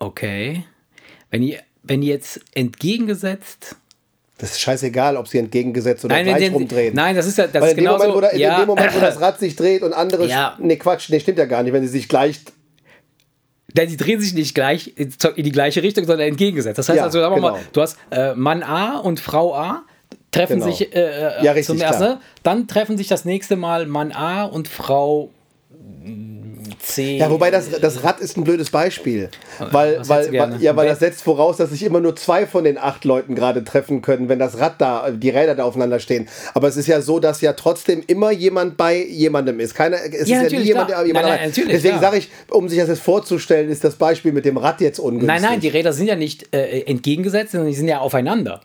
okay. Wenn ihr, wenn jetzt entgegengesetzt. Das ist scheißegal, ob sie entgegengesetzt oder Nein, gleich wenn- rumdrehen. nein, das ist ja das Weil ist in dem, genauso. Moment, wo, da, in ja, dem Moment, wo das Rad sich dreht und andere. Ja. Nee, Quatsch, nee, stimmt ja gar nicht. Wenn sie sich gleich. Denn die drehen sich nicht gleich in die gleiche Richtung, sondern entgegengesetzt. Das heißt Ja, also, sagen wir mal, genau. du hast äh, Mann A und Frau A treffen Genau. sich äh, äh, Ja, richtig, zum ersten, dann treffen sich das nächste Mal Mann A und Frau C. Ja, wobei das, das Rad ist ein blödes Beispiel. Weil, weil, ja, weil das setzt voraus, dass sich immer nur zwei von den acht Leuten gerade treffen können, wenn das Rad da, die Räder da aufeinander stehen. Aber es ist ja so, dass ja trotzdem immer jemand bei jemandem ist. Keiner, es ist ja nie jemand, klar. der jemand Nein, nein, natürlich, Deswegen sage ich, um sich das jetzt vorzustellen, ist das Beispiel mit dem Rad jetzt ungünstig. Nein, nein, die Räder sind ja nicht äh, entgegengesetzt, sondern die sind ja aufeinander.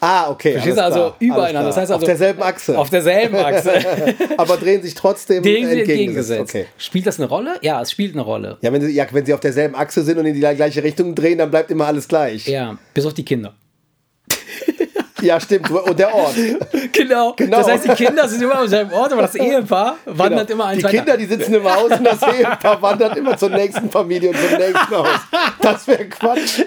Ah, okay. Verstehst du? Also übereinander. Das heißt also, auf derselben Achse. Auf derselben Achse. (laughs) aber drehen sich trotzdem sind entgegengesetzt. Okay. Spielt das eine Rolle? Ja, es spielt eine Rolle. Ja wenn, sie, ja, wenn sie auf derselben Achse sind und in die gleiche Richtung drehen, dann bleibt immer alles gleich. Ja, Ja, bis auf die Kinder. (laughs) stimmt. Und der Ort. Genau. Genau. Das heißt, die Kinder sind immer am selben Ort, aber das Ehepaar wandert Genau. immer ein Die Kinder, die sitzen im Haus und das Ehepaar wandert immer zur nächsten Familie und zum nächsten Haus. Das wäre Quatsch.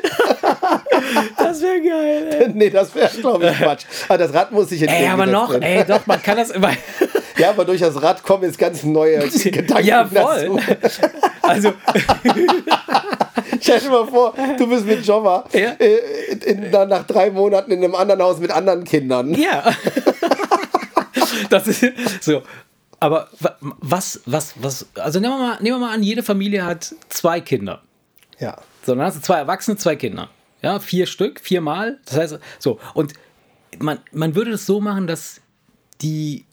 Das wäre geil, ey. Nee, das wäre, glaube ich, Quatsch. Aber das Rad muss sich Ey, entgegengesetzt aber noch, werden. ey, doch, man kann das immer. (laughs) Ja, aber durch das Rad kommen jetzt ganz neue (laughs) Gedanken Ja, voll. dazu. Also, (laughs) Stell dir mal vor, du bist mit Jobber Ja. äh, in, dann nach drei Monaten in einem anderen Haus mit anderen Kindern. ja. Das ist so. Aber wa- was, was, was, also nehmen wir, mal, nehmen wir mal an, jede Familie hat zwei Kinder. Ja. So, dann hast du zwei Erwachsene, zwei Kinder. Ja, vier Stück, viermal. Das heißt, so. Und man, man würde das so machen, dass die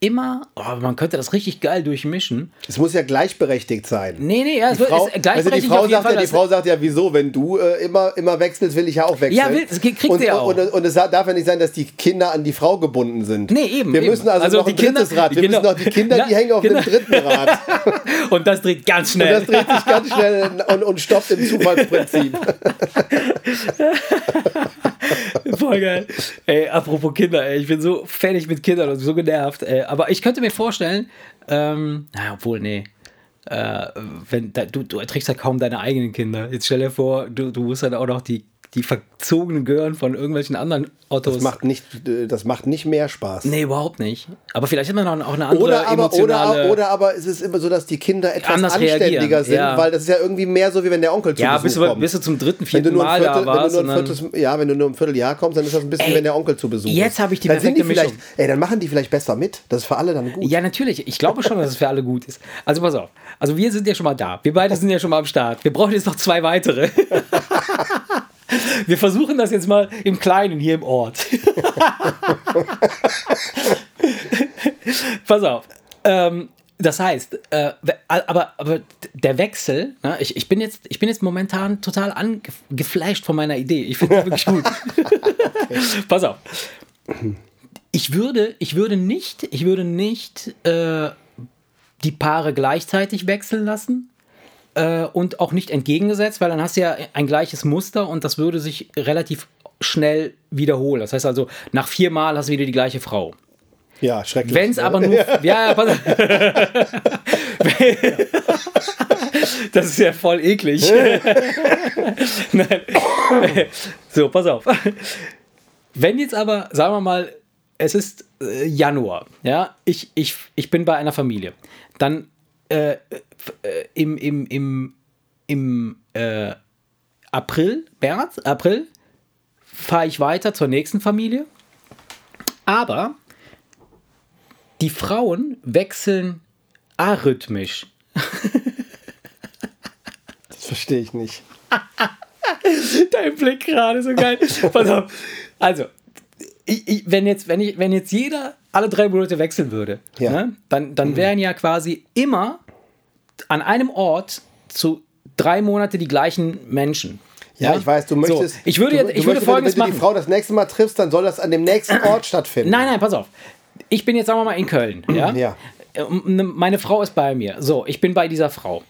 immer, oh, man könnte das richtig geil durchmischen. Es muss ja gleichberechtigt sein. Nee, nee, ja, es Die Frau, ist also die gleichberechtigt Frau sagt Fall. ja, die Frau sagt ja, wieso, wenn du äh, immer, immer wechselst, will ich ja auch wechseln. Ja, will- das kriegt und, sie ja auch. Und, und, und es darf ja nicht sein, dass die Kinder an die Frau gebunden sind. Nee, eben, Wir eben. müssen also, Also noch die ein drittes Kinder- Rad. Wir genau. müssen noch die Kinder, die hängen auf genau. dem dritten Rad. (laughs) Und das dreht ganz Und das schnell. dreht sich ganz schnell und, und stoppt im (laughs) Zufallsprinzip. (laughs) (laughs) Voll geil. Ey, apropos Kinder, ey, ich bin so fertig mit Kindern und so genervt. Ey. Aber ich könnte mir vorstellen, ähm, naja, obwohl, nee. Äh, wenn da, du, du erträgst ja kaum deine eigenen Kinder. Jetzt stell dir vor, du, du musst dann auch noch die, die verzogenen Gören von irgendwelchen anderen Autos. Das macht nicht, äh, das macht nicht mehr Spaß. nee, überhaupt nicht. Aber vielleicht hat man auch eine andere Oder aber, oder, oder aber es ist immer so, dass die Kinder etwas anständiger reagieren, sind, ja. weil das ist ja irgendwie mehr so, wie wenn der Onkel zu ja, Besuch du, kommt. bis du zum dritten, wenn du vierten Mal Viertel, da warst. wenn du nur ein Viertel, ja, wenn du nur ein Vierteljahr kommst, dann ist das ein bisschen, Ey, wie wenn der Onkel zu Besuch jetzt ist. habe ich die dann sind die perfekte vielleicht, Mischung. ey, dann machen die vielleicht besser mit. Das ist für alle dann gut. Ja, natürlich. Ich glaube schon, dass es für alle gut ist. Also pass auf. Also wir sind ja schon mal da. Wir beide sind ja schon mal am Start. Wir brauchen jetzt noch zwei weitere. (laughs) Wir versuchen das jetzt mal im Kleinen hier im Ort. Pass auf. Ähm, das heißt, äh, aber, aber der Wechsel, ne, ich, ich, bin jetzt, ich bin jetzt momentan total angeflasht von meiner Idee. Ich finde die wirklich gut. Pass auf. Ich würde, ich würde nicht, ich würde nicht äh, die Paare gleichzeitig wechseln lassen äh, und auch nicht entgegengesetzt, weil dann hast du ja ein gleiches Muster und das würde sich relativ schnell wiederholen. Das heißt also, nach viermal hast du wieder die gleiche Frau. Ja, schrecklich. Wenn es aber nur. (laughs) Ja, ja, pass auf. (laughs) Das ist ja voll eklig. (laughs) So, pass auf. Wenn jetzt aber, sagen wir mal, es ist äh, Januar, ja, ich, ich, ich bin bei einer Familie, dann äh, im, im, im, im äh, April, März, April, fahre ich weiter zur nächsten Familie, aber die Frauen wechseln arrhythmisch. (laughs) Das verstehe ich nicht. (laughs) Dein Blick gerade so geil. Pass auf. Also, ich, ich, wenn, jetzt, wenn, ich, wenn jetzt jeder alle drei Monate wechseln würde, Ja. ne, dann, dann wären ja quasi immer an einem Ort zu drei Monate die gleichen Menschen. Ja, ich weiß, du möchtest. So, ich würde, jetzt, ich würde möchtest, folgendes wenn du die machen. Frau das nächste Mal triffst, dann soll das an dem nächsten Ort (clears throat) stattfinden. Nein, nein, pass auf. Ich bin jetzt, sagen wir mal, in Köln. Ja? (clears throat) Ja. Äh, Meine Frau ist bei mir. So, ich bin bei dieser Frau.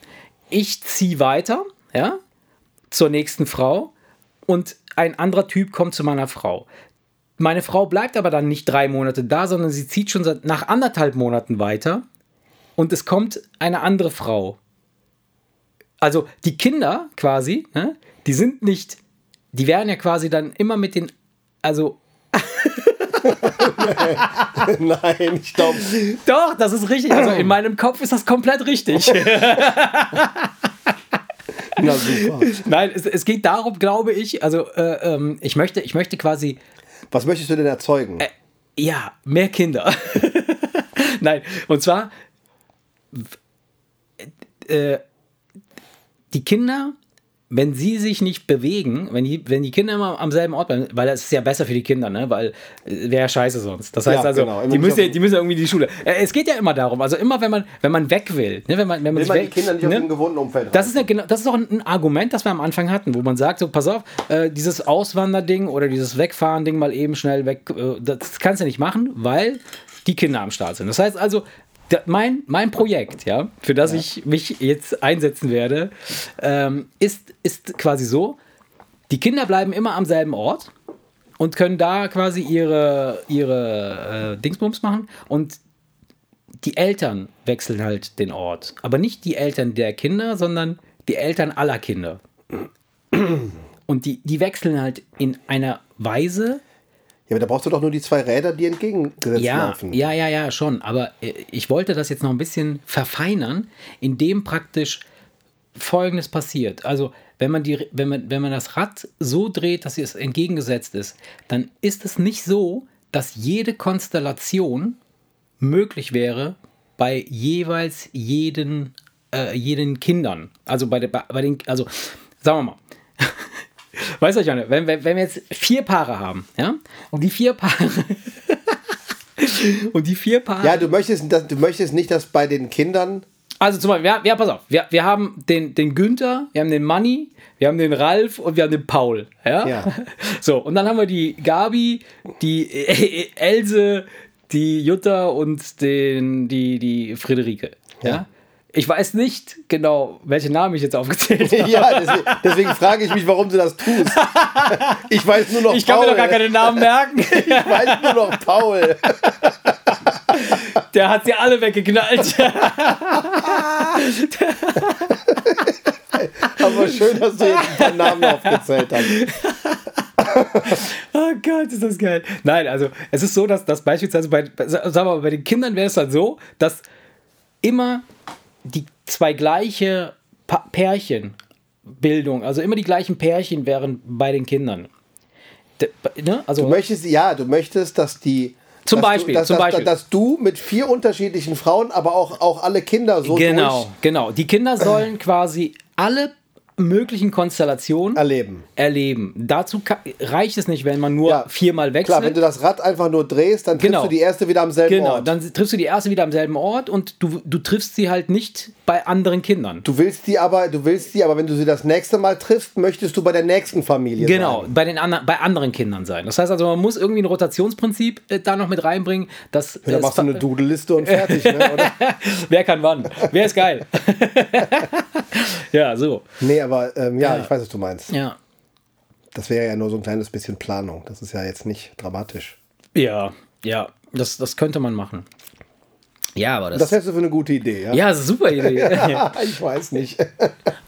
Ich ziehe weiter, ja, zur nächsten Frau und ein anderer Typ kommt zu meiner Frau. Meine Frau bleibt aber dann nicht drei Monate da, sondern sie zieht schon nach anderthalb Monaten weiter und es kommt eine andere Frau. Also die Kinder quasi, ne, die sind nicht, die werden ja quasi dann immer mit den, also (laughs) (laughs) Nein, ich glaube. Doch, das ist richtig. Also in meinem Kopf ist das komplett richtig. (laughs) Na super. Nein, es, es geht darum, glaube ich, also äh, ähm, ich, möchte, ich möchte quasi, Was möchtest du denn erzeugen? ja, mehr Kinder. Nein, und zwar äh, die Kinder, wenn sie sich nicht bewegen, wenn die, wenn die Kinder immer am selben Ort bleiben, weil das ist ja besser für die Kinder, ne? weil äh, wäre ja scheiße sonst. Das heißt Ja, also, genau. Die, müssen, die müssen irgendwie in die Schule. Äh, es geht ja immer darum, also immer wenn man, wenn man weg will, ne? wenn man, wenn man Will man die weg- Kinder nicht aus ne? dem gewohnten Umfeld Das ist, ja genau, das ist auch ein, ein Argument, das wir am Anfang hatten, wo man sagt, so pass auf, äh, dieses Auswanderding oder dieses Wegfahren-Ding mal eben schnell weg, äh, das kannst du nicht machen, weil die Kinder am Start sind. Das heißt also, mein, mein Projekt, ja, für das ich mich jetzt einsetzen werde, ähm, ist, ist quasi so, die Kinder bleiben immer am selben Ort und können da quasi ihre, ihre äh, Dingsbums machen und die Eltern wechseln halt den Ort. Aber nicht die Eltern der Kinder, sondern die Eltern aller Kinder. Und die, die wechseln halt in einer Weise, Ja, aber da brauchst du doch nur die zwei Räder, die entgegengesetzt ja, laufen. ja, ja, ja, schon. Aber äh, ich wollte das jetzt noch ein bisschen verfeinern, indem praktisch Folgendes passiert. Also, wenn man, die, wenn, man, wenn man das Rad so dreht, dass es entgegengesetzt ist, dann ist es nicht so, dass jede Konstellation möglich wäre bei jeweils jeden, äh, jeden Kindern. Also bei, bei, bei den, also sagen wir mal, (laughs) (laughs) Weißt du, Janne, wenn, wenn, wenn wir jetzt vier Paare haben, ja, und die vier Paare. (laughs) und die vier Paare. Ja, du möchtest, du möchtest nicht, dass bei den Kindern. Also zum Beispiel, ja, ja pass auf, wir, wir haben den, den Günther, wir haben den Manni, wir haben den Ralf und wir haben den Paul. Ja? Ja. (laughs) So, und dann haben wir die Gabi, die Else, die Jutta und den, die, die Friederike. Ja. Ja. Ich weiß nicht genau, welche Namen ich jetzt aufgezählt (laughs) habe. Ja, deswegen, deswegen frage ich mich, warum du das tust. Ich weiß nur noch Ich kann Paul. mir doch gar keine Namen merken. (laughs) ich weiß nur noch Paul. Der hat sie alle weggeknallt. Aber schön, dass du jetzt ein paar Namen aufgezählt hast. oh Gott, ist das geil. Nein, also es ist so, dass, dass beispielsweise bei, sagen wir mal, bei den Kindern wäre es dann so, dass immer die zwei gleiche pa Pärchenbildung, also immer die gleichen Pärchen wären bei den Kindern. De, ne? also, Du möchtest, ja, du möchtest, dass die. Zum dass Beispiel, Du, dass, zum dass, Beispiel. dass du mit vier unterschiedlichen Frauen, aber auch, auch alle Kinder so genau, durch genau. Die Kinder sollen quasi alle möglichen Konstellationen erleben. erleben. Dazu ka- reicht es nicht, wenn man nur Ja, viermal wechselt. Klar, wenn du das Rad einfach nur drehst, dann triffst Genau. du die erste wieder am selben Genau, Ort. dann triffst du die erste wieder am selben Ort und du, du triffst sie halt nicht bei anderen Kindern. Du willst die aber, du willst die, aber wenn du sie das nächste Mal triffst, möchtest du bei der nächsten Familie Genau, sein. bei, den andern, bei anderen Kindern sein. Das heißt also, man muss irgendwie ein Rotationsprinzip äh, da noch mit reinbringen. Dass, Dann das machst du eine Dudelliste und fertig, ne? (laughs) Wer kann wann? Wer ist geil? (laughs) ja, so. Nee, aber ähm, ja, ich weiß, was du meinst. Ja. Das wäre ja nur so ein kleines bisschen Planung. Das ist ja jetzt nicht dramatisch. Ja, ja, das, das könnte man machen. Ja, aber das. Das hältst du für eine gute Idee, ja? ja, super Idee. (laughs) ich weiß nicht. (laughs)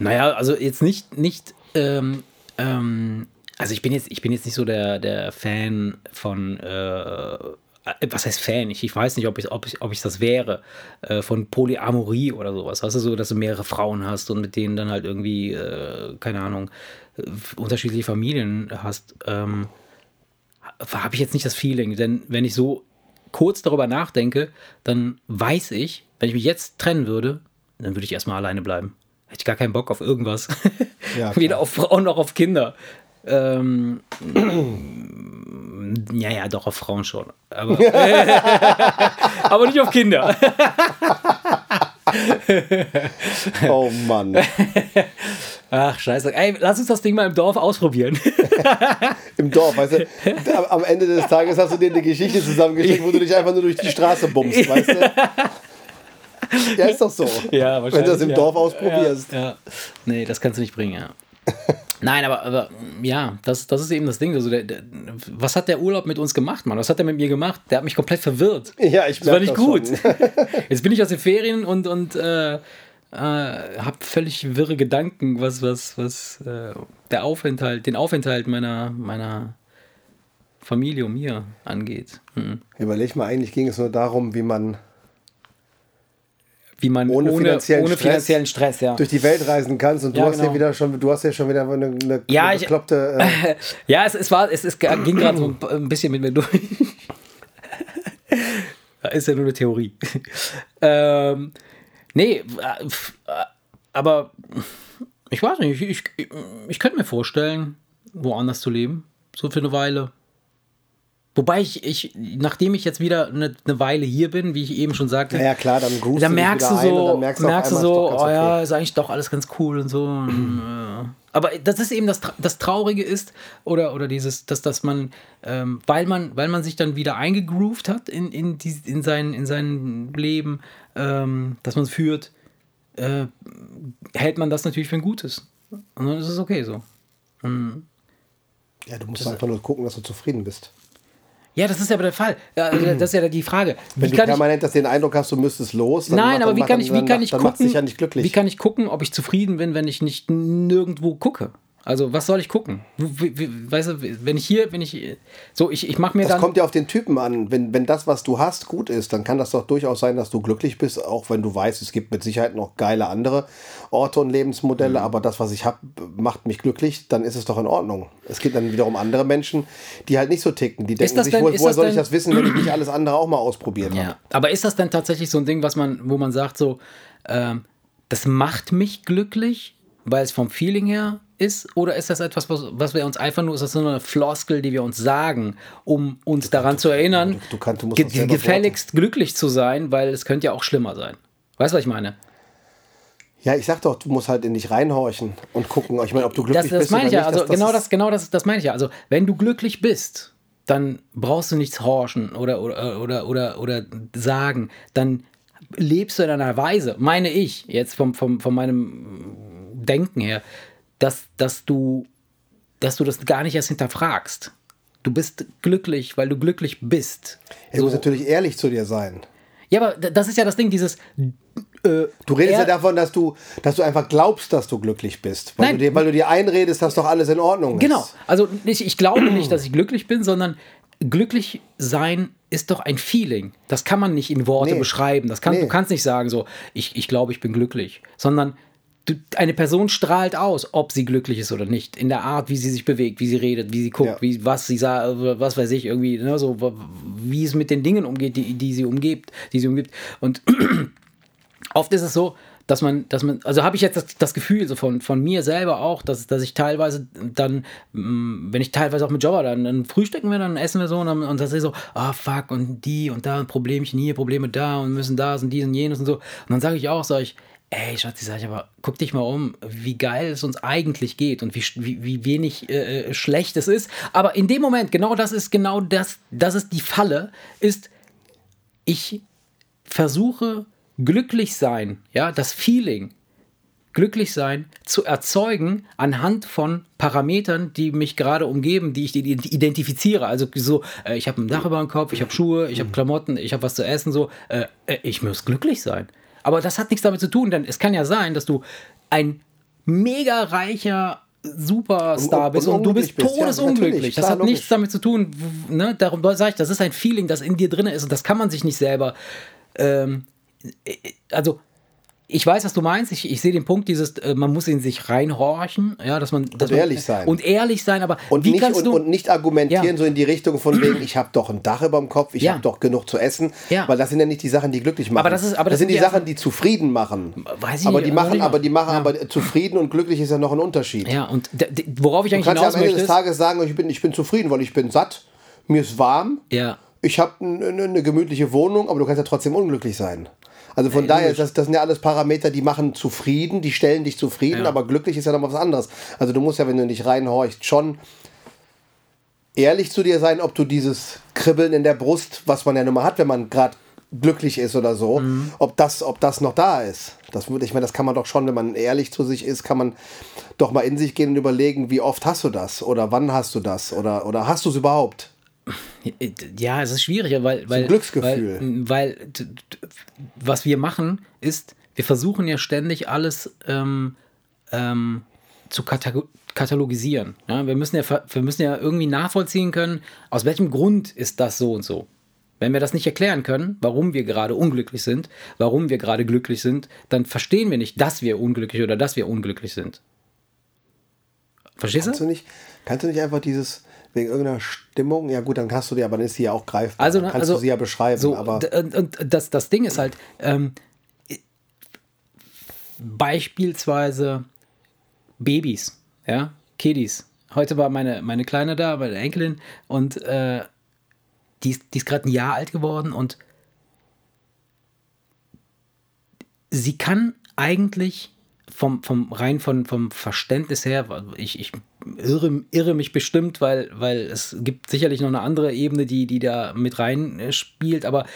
Naja, also jetzt nicht, nicht, ähm, ähm, also ich bin jetzt, ich bin jetzt nicht so der, der Fan von, äh, was heißt Fan? Ich, ich weiß nicht, ob ich, ob ich, ob ich das wäre, äh, von Polyamorie oder sowas. Weißt du, so, dass du mehrere Frauen hast und mit denen dann halt irgendwie, äh, keine Ahnung, äh, unterschiedliche Familien hast. Ähm, habe ich jetzt nicht das Feeling, denn wenn ich so kurz darüber nachdenke, dann weiß ich, wenn ich mich jetzt trennen würde, dann würde ich erstmal alleine bleiben. Hätte ich gar keinen Bock auf irgendwas. Ja, (laughs) Weder auf Frauen noch auf Kinder. Ähm, ja, ja, doch auf Frauen schon. Aber, (laughs) aber nicht auf Kinder. (laughs) (laughs) Oh Mann. Ach, scheiße. Ey, lass uns das Ding mal im Dorf ausprobieren. (laughs) Im Dorf, weißt du, am- Ende des Tages hast du dir eine Geschichte zusammengeschickt, wo du dich einfach nur durch die Straße bummst, (laughs) weißt du? Ja, ist doch so. Ja, Wenn du das im ja. Dorf ausprobierst. Ja, ja. Nee, das kannst du nicht bringen, ja. Nein, aber, aber ja, das, das ist eben das Ding. Also der, der, was hat der Urlaub mit uns gemacht, Mann? Was hat er mit mir gemacht? Der hat mich komplett verwirrt. (laughs) Ja, ich Das war nicht das gut. (laughs) Jetzt bin ich aus den Ferien und, und äh, äh, habe völlig wirre Gedanken, was, was, was äh, der Aufenthalt, den Aufenthalt meiner, meiner Familie und mir angeht. Hm. Überleg mal, eigentlich ging es nur darum, wie man Wie man Ohne ohne, finanziellen ohne Stress finanziellen Stress, ja. durch die Welt reisen kannst und du Ja, hast ja genau. wieder schon, du hast ja schon wieder eine, eine, Ja, bekloppte. Äh, (laughs) Ja, es, es war, es, es ging gerade so ein, bisschen mit mir durch. (laughs) Ist ja nur eine Theorie. (laughs) ähm, nee, äh, äh, aber ich weiß nicht, ich, ich, ich könnte mir vorstellen, woanders zu leben, so für eine Weile. Wobei ich, ich nachdem ich jetzt wieder eine, eine Weile hier bin, wie ich eben schon sagte, ja, klar, dann groovst da du dich merkst du so, dann merkst merkst du so, oh ja, okay. ist eigentlich doch alles ganz cool und so. Und, äh, aber das ist eben das, das Traurige ist, oder, oder dieses, dass, dass man, ähm, weil man, weil man sich dann wieder eingegroovt hat in, in, die, in, sein, in sein Leben, ähm, das man führt, äh, hält man das natürlich für ein Gutes. Und dann ist es okay so. Ja, du musst einfach nur gucken, dass du zufrieden bist. Ja, das ist ja aber der Fall. Also das ist ja die Frage. Wenn Wie du kann ich, permanent das den Eindruck hast, du müsstest los, dann Nein, aber wie kann ich, wie kann gucken? ja. Wie kann ich gucken, ob ich zufrieden bin, wenn ich nicht nirgendwo gucke? Also was soll ich gucken? Weißt du, wenn ich hier, wenn ich so, ich, ich mache mir das dann. kommt ja auf den Typen an. Wenn, wenn das, was du hast, gut ist, dann kann das doch durchaus sein, dass du glücklich bist, auch wenn du weißt, es gibt mit Sicherheit noch geile andere Orte und Mhm. Lebensmodelle, aber das, was ich habe, macht mich glücklich, dann ist es doch in Ordnung. Es gibt dann wiederum andere Menschen, die halt nicht so ticken. Die denken das sich, denn- woher das soll ich denn- das wissen, wenn ich nicht alles andere auch mal ausprobiert habe? ja. Aber ist das denn tatsächlich so ein Ding, was man, wo man sagt, so, ähm, das macht mich glücklich, weil es vom Feeling her ist? Oder ist das etwas, was, was wir uns einfach nur, ist das so eine Floskel, die wir uns sagen, um uns daran zu erinnern, du- du du musst ge das gefälligst glücklich zu sein, weil es könnte ja auch schlimmer sein. Weißt du, was ich meine? Ja, ich sag doch, du musst halt in dich reinhorchen und gucken, ich meine, ob du glücklich Das, das bist meine ich ja. nicht. Also genau ist- das, genau das, das meine ich ja. Also wenn du glücklich bist, dann brauchst du nichts horchen oder oder oder oder oder sagen. Dann lebst du in einer Weise, meine ich jetzt vom vom von meinem Denken her, dass dass du dass du das gar nicht erst hinterfragst. Du bist glücklich, weil du glücklich bist. Du musst natürlich ehrlich zu dir sein. Ja, aber das ist ja das Ding, dieses Du redest er- ja davon, dass du, dass du einfach glaubst, dass du glücklich bist. Weil, Nein. du dir, weil du dir einredest, dass doch alles in Ordnung Genau. ist. Also nicht, ich glaube nicht, dass ich glücklich bin, sondern glücklich sein ist doch ein Feeling. Das kann man nicht in Worte Nee. beschreiben. Das kann, Nee. Du kannst nicht sagen, so, ich, ich glaube, ich bin glücklich, sondern eine Person strahlt aus, ob sie glücklich ist oder nicht. In der Art, wie sie sich bewegt, wie sie redet, wie sie guckt, Ja. wie, was sie sagt, was weiß ich, irgendwie, ne, so, wie es mit den Dingen umgeht, die, die sie umgibt, die sie umgibt. Und (clears throat) oft ist es so, dass man, dass man, also habe ich jetzt das, das Gefühl so von, von mir selber auch, dass, dass ich teilweise dann, mh, wenn ich teilweise auch mit Jobber, dann, dann frühstücken wir, dann essen wir so und dann, und das ist so, ah fuck und die und da ein Problemchen hier, Probleme da und müssen da und dies und jenes und so. Und dann sage ich auch, sage ich, ey Schatzi, sag ich aber, guck dich mal um, wie geil es uns eigentlich geht und wie, wie, wie wenig äh, äh, schlecht es ist. Aber in dem Moment, genau das ist genau das, das ist die Falle, ist, ich versuche glücklich sein, ja, das Feeling, glücklich sein zu erzeugen anhand von Parametern, die mich gerade umgeben, die ich ident- identifiziere. Also so, äh, ich habe ein Dach über dem Kopf, ich habe Schuhe, ich habe Klamotten, ich habe was zu essen, so, äh, äh, ich muss glücklich sein. Aber das hat nichts damit zu tun, denn es kann ja sein, dass du ein mega reicher Superstar bist und du bist unglücklich bist. Ja, todesunglücklich. natürlich, das hat logisch. nichts damit zu tun. Ne? Darum sage ich, das ist ein Feeling, das in dir drin ist und das kann man sich nicht selber ähm, also ich weiß, was du meinst. Ich, ich sehe den Punkt, dieses, äh, man muss in sich reinhorchen, ja, dass man. Dass man, ehrlich sein. Und ehrlich sein, aber Und wie nicht, kannst und, du. und nicht argumentieren Ja. so in die Richtung von (clears throat) wegen, ich habe doch ein Dach über dem Kopf, ich Ja. habe doch genug zu essen, Ja. weil das sind ja nicht die Sachen, die glücklich machen. Aber das ist- aber das sind sind die die Sachen, die zufrieden machen. Weiß ich aber die machen, aber die machen, aber zufrieden und glücklich ist ja noch ein Unterschied. ja, und worauf ich Du eigentlich kannst ja am Ende des Tages sagen, ich bin, ich bin zufrieden, weil ich bin satt, mir ist warm, ja, ich habe eine, eine gemütliche Wohnung, aber du kannst ja trotzdem unglücklich sein. Also von daher, das, das sind ja alles Parameter, die machen zufrieden, die stellen dich zufrieden, Ja. aber glücklich ist ja noch was anderes. Also du musst ja, wenn du nicht reinhorchst, schon ehrlich zu dir sein, ob du dieses Kribbeln in der Brust, was man ja nun mal hat, wenn man gerade glücklich ist oder so, Mhm. ob, das, ob das noch da ist. Das, ich meine, das kann man doch schon, wenn man ehrlich zu sich ist, kann man doch mal in sich gehen und überlegen, wie oft hast du das oder wann hast du das oder, oder hast du es überhaupt? Ja, es ist schwieriger, weil. weil Glücksgefühl. Weil, weil was wir machen, ist, wir versuchen ja ständig alles ähm, ähm, zu katago- katalogisieren. Ja? Wir, müssen ja, wir müssen ja irgendwie nachvollziehen können, aus welchem Grund ist das so und so. Wenn wir das nicht erklären können, warum wir gerade unglücklich sind, warum wir gerade glücklich sind, dann verstehen wir nicht, dass wir unglücklich oder dass wir unglücklich sind. Verstehst Kannst du? du nicht, kannst du nicht einfach dieses wegen irgendeiner Stimmung, ja gut, dann hast du die, aber dann ist sie ja auch greifbar. Also, Dann ne, kannst also, du sie ja beschreiben, so, aber Und, und das, das Ding ist halt, ähm, beispielsweise Babys, ja, Kiddies. Heute war meine, meine Kleine da, meine Enkelin, und äh, die ist, die ist gerade ein Jahr alt geworden und sie kann eigentlich vom, vom rein von, vom Verständnis her, ich, ich irre, irre mich bestimmt, weil, weil es gibt sicherlich noch eine andere Ebene, die, die da mit rein äh, spielt, aber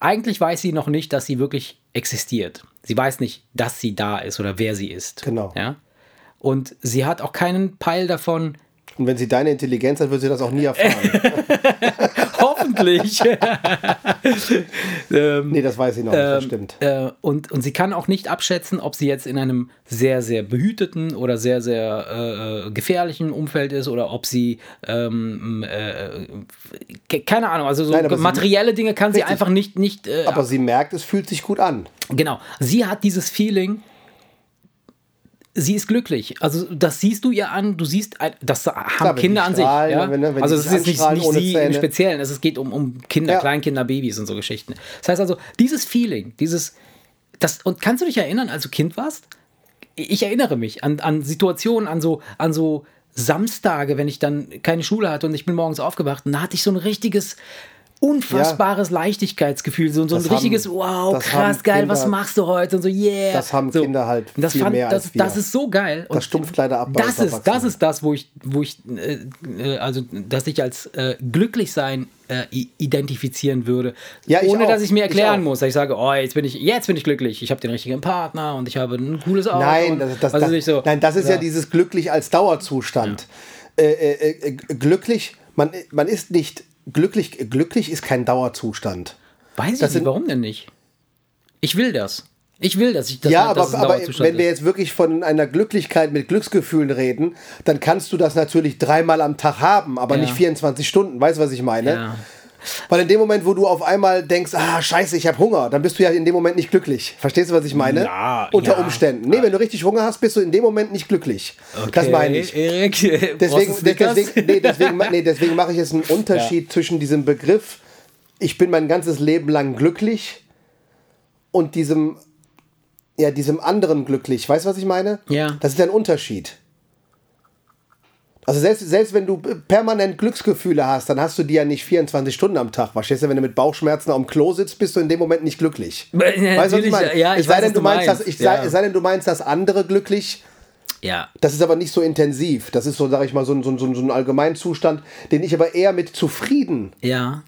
eigentlich weiß sie noch nicht, dass sie wirklich existiert. Sie weiß nicht, dass sie da ist oder wer sie ist. Genau. Ja? Und sie hat auch keinen Peil davon, und wenn sie deine Intelligenz hat, wird sie das auch nie erfahren. (laughs) hoffentlich. (laughs) nee, das weiß sie noch nicht, das Ähm, stimmt. Äh, und, und sie kann auch nicht abschätzen, ob sie jetzt in einem sehr, sehr behüteten oder sehr, sehr äh, gefährlichen Umfeld ist oder ob sie, ähm, äh, ke- keine Ahnung, also so Nein, sie- materielle Dinge kann sie Richtig. einfach nicht, nicht äh, Aber sie merkt, es fühlt sich gut an. Genau. Sie hat dieses Feeling, sie ist glücklich. Also das siehst du ihr an, du siehst, das haben die Kinder an sich. Ja? wenn- wenn also es ist jetzt nicht, nicht sie Zähne. im Speziellen, es geht um, um Kinder, Ja. Kleinkinder, Babys und so Geschichten. Das heißt also, dieses Feeling, dieses, das, und kannst du dich erinnern, als du Kind warst? Ich erinnere mich an, an Situationen, an so, an so Samstage, wenn ich dann keine Schule hatte und ich bin morgens aufgewacht, und da hatte ich so ein richtiges unfassbares Leichtigkeitsgefühl, so, so ein haben- richtiges, wow, krass, geil, was machst du heute? Und so, yeah. Das haben so. Kinder halt das viel fand, mehr das, als wir. Das ist so geil. Und Das stumpft leider ab Das ist, das ist das, wo ich, wo ich, äh, äh, also, dass ich als äh, glücklich sein äh, identifizieren würde, Ja, ich ohne auch. dass ich mir Ich erklären auch. muss, dass ich sage, oh, jetzt bin ich, jetzt bin ich glücklich, ich habe den richtigen Partner und ich habe ein cooles Auto. Nein, und, das, das, das, ich so. nein, das ist ja, Ja. dieses glücklich als Dauerzustand. Äh, äh, äh, glücklich, man, man ist nicht glücklich, glücklich ist kein Dauerzustand. Weiß ich das nicht, warum denn nicht? Ich will das. Ich will, dass ich das ja, dass aber, ein aber wenn wir jetzt wirklich von einer Glücklichkeit mit Glücksgefühlen reden, dann kannst du das natürlich dreimal am Tag haben, aber Ja. nicht 24 Stunden. Weißt du, was ich meine? Ja. Weil in dem Moment, wo du auf einmal denkst, ah, scheiße, ich habe Hunger, dann bist du ja in dem Moment nicht glücklich. Verstehst du, was ich meine? Ja, Unter ja. Umständen. Nee, wenn du richtig Hunger hast, bist du in dem Moment nicht glücklich. Das meine ich. Erik, (laughs) Deswegen, deswegen, nee, deswegen, nee, deswegen mache ich jetzt einen (laughs) Unterschied zwischen diesem Begriff, ich bin mein ganzes Leben lang glücklich und diesem, ja, diesem anderen glücklich. Weißt du, was ich meine? Ja. Das ist ja ein Unterschied. Also selbst, selbst wenn du permanent Glücksgefühle hast, dann hast du die ja nicht 24 Stunden am Tag. Verstehst du, wenn du mit Bauchschmerzen am Klo sitzt, bist du in dem Moment nicht glücklich. Ja, weißt du, was ich natürlich, meine? ja, ich es sei denn, du meinst, meinst. das, ich Ja. sei, es sei denn, du meinst das andere glücklich. Ja. Das ist aber nicht so intensiv. Das ist so, sag ich mal, so ein, so ein, so ein so ein Allgemeinzustand, den ich aber eher mit zufrieden. Ja.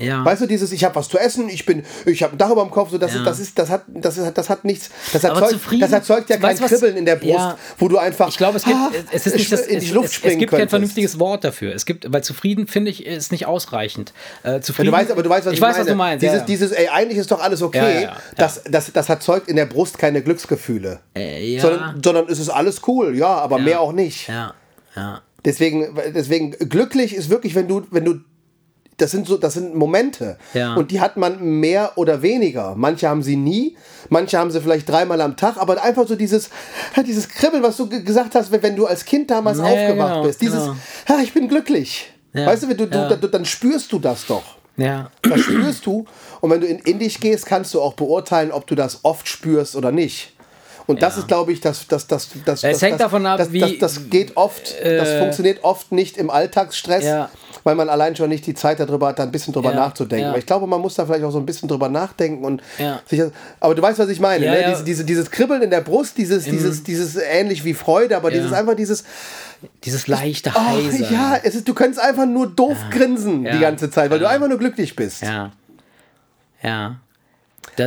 Ja. Weißt du, dieses, ich habe was zu essen, ich bin, ich habe ein Dach über dem Kopf, so das Ja. ist, das ist, das hat, das ist, das hat nichts, das erzeugt, zufrieden- das erzeugt ja kein weißt du was? Kribbeln in der Brust, Ja. wo du einfach, Ich glaube, es gibt, ah, es ist nicht das, in die es, Luft es, springen es gibt kein könntest. vernünftiges Wort dafür. Es gibt, weil zufrieden finde ich ist nicht ausreichend. Äh, Ja, zufrieden, du weißt, aber du weißt, was ich, ich weiß, meine. was du meinst. Dieses, ja, ja. dieses, ey, eigentlich ist doch alles okay. Ja, ja, ja. Das, das, das erzeugt in der Brust keine Glücksgefühle. Äh, ja. Sondern, sondern es ist alles cool, ja, aber mehr auch nicht. ja, ja. Deswegen, deswegen glücklich ist wirklich, wenn du, wenn du, das sind so, das sind Momente. Ja. Und die hat man mehr oder weniger. Manche haben sie nie, manche haben sie vielleicht dreimal am Tag, aber einfach so dieses, dieses Kribbeln, was du ge- gesagt hast, wenn, du als Kind damals Ja, aufgewacht genau, bist. Dieses, genau. ich bin glücklich. Ja, Weißt du, wenn du, du, da- dann spürst du das doch. Ja. Das spürst du. Und wenn du in, in dich gehst, kannst du auch beurteilen, ob du das oft spürst oder nicht. Und das ist, glaube ich, das, das, das, das, Es das, hängt das, davon ab, das, wie- das, das geht oft, das äh, funktioniert oft nicht im Alltagsstress, Ja. weil man allein schon nicht die Zeit darüber hat, da ein bisschen drüber Ja, nachzudenken. ich glaube, man muss da vielleicht auch so ein bisschen drüber nachdenken und sich, aber du weißt, was ich meine, ne? Diese, diese, dieses Kribbeln in der Brust, dieses, dieses, dieses ähnlich wie Freude, aber dieses einfach dieses, Dieses leichte oh, Heise. ja, es ist, du könntest einfach nur doof grinsen die ganze Zeit, weil du einfach nur glücklich bist. Ja. Ja.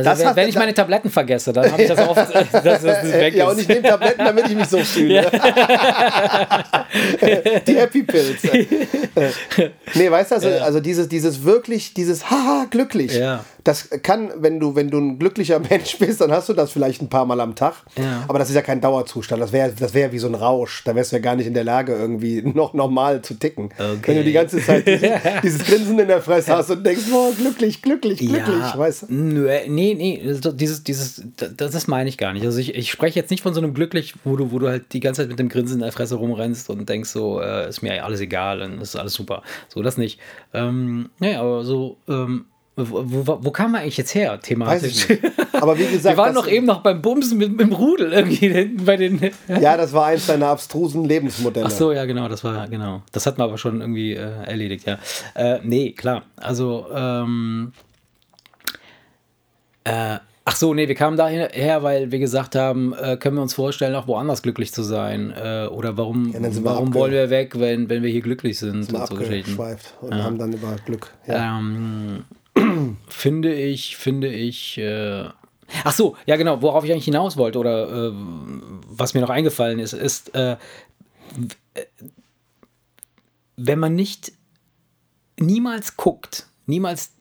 Das, Das wenn, ich meine Tabletten vergesse, dann habe ich das oft, (laughs) dass das weg Ja, und ist. ich nehme Tabletten, damit ich mich so fühle. (laughs) Die Happy Pills. (laughs) nee, weißt du, also, also dieses, dieses wirklich, dieses Haha, glücklich. Ja. Das kann, wenn du, wenn du ein glücklicher (laughs) Mensch bist, dann hast du das vielleicht ein paar Mal am Tag. Ja. Aber das ist ja kein Dauerzustand. Das wäre das wär wie so ein Rausch. Da wärst du ja gar nicht in der Lage, irgendwie (laughs) noch normal zu ticken. Wenn du die ganze Zeit (laughs) dieses, dieses Grinsen in der Fresse hast und denkst, boah, glücklich, glücklich, glücklich. Weißt du? Nö, nee, nee, das- dieses, dieses, das, das meine ich gar nicht. Also ich, ich spreche jetzt nicht von so einem glücklich, wo du, wo du halt die ganze Zeit mit dem Grinsen in der Fresse rumrennst und denkst so, äh, ist mir alles egal und ist alles super. So, das nicht. Ähm, nee, aber so, ähm, wo, wo, wo kam man eigentlich jetzt her, Weiß thematisch? ich nicht. Aber wie gesagt, Wir waren das, noch eben noch beim Bumsen mit, mit dem Rudel irgendwie hinten bei den. ja, das war eins deiner abstrusen Lebensmodelle. Ach so, ja, genau, das war, genau. Das hat man aber schon irgendwie äh, erledigt, ja. Äh, nee, klar. Also, ähm, äh, ach so, nee, wir kamen daher, weil wir gesagt haben, äh, können wir uns vorstellen, auch woanders glücklich zu sein? Äh, oder warum, sind wir warum wollen wir weg, wenn, wenn wir hier glücklich sind? Mal und so Geschichten. und haben dann über Glück. Ja. Ähm, (clears throat) finde ich, finde ich. Äh, ach so, ja genau, worauf ich eigentlich hinaus wollte oder äh, was mir noch eingefallen ist, ist, äh, äh, wenn man nicht niemals guckt, niemals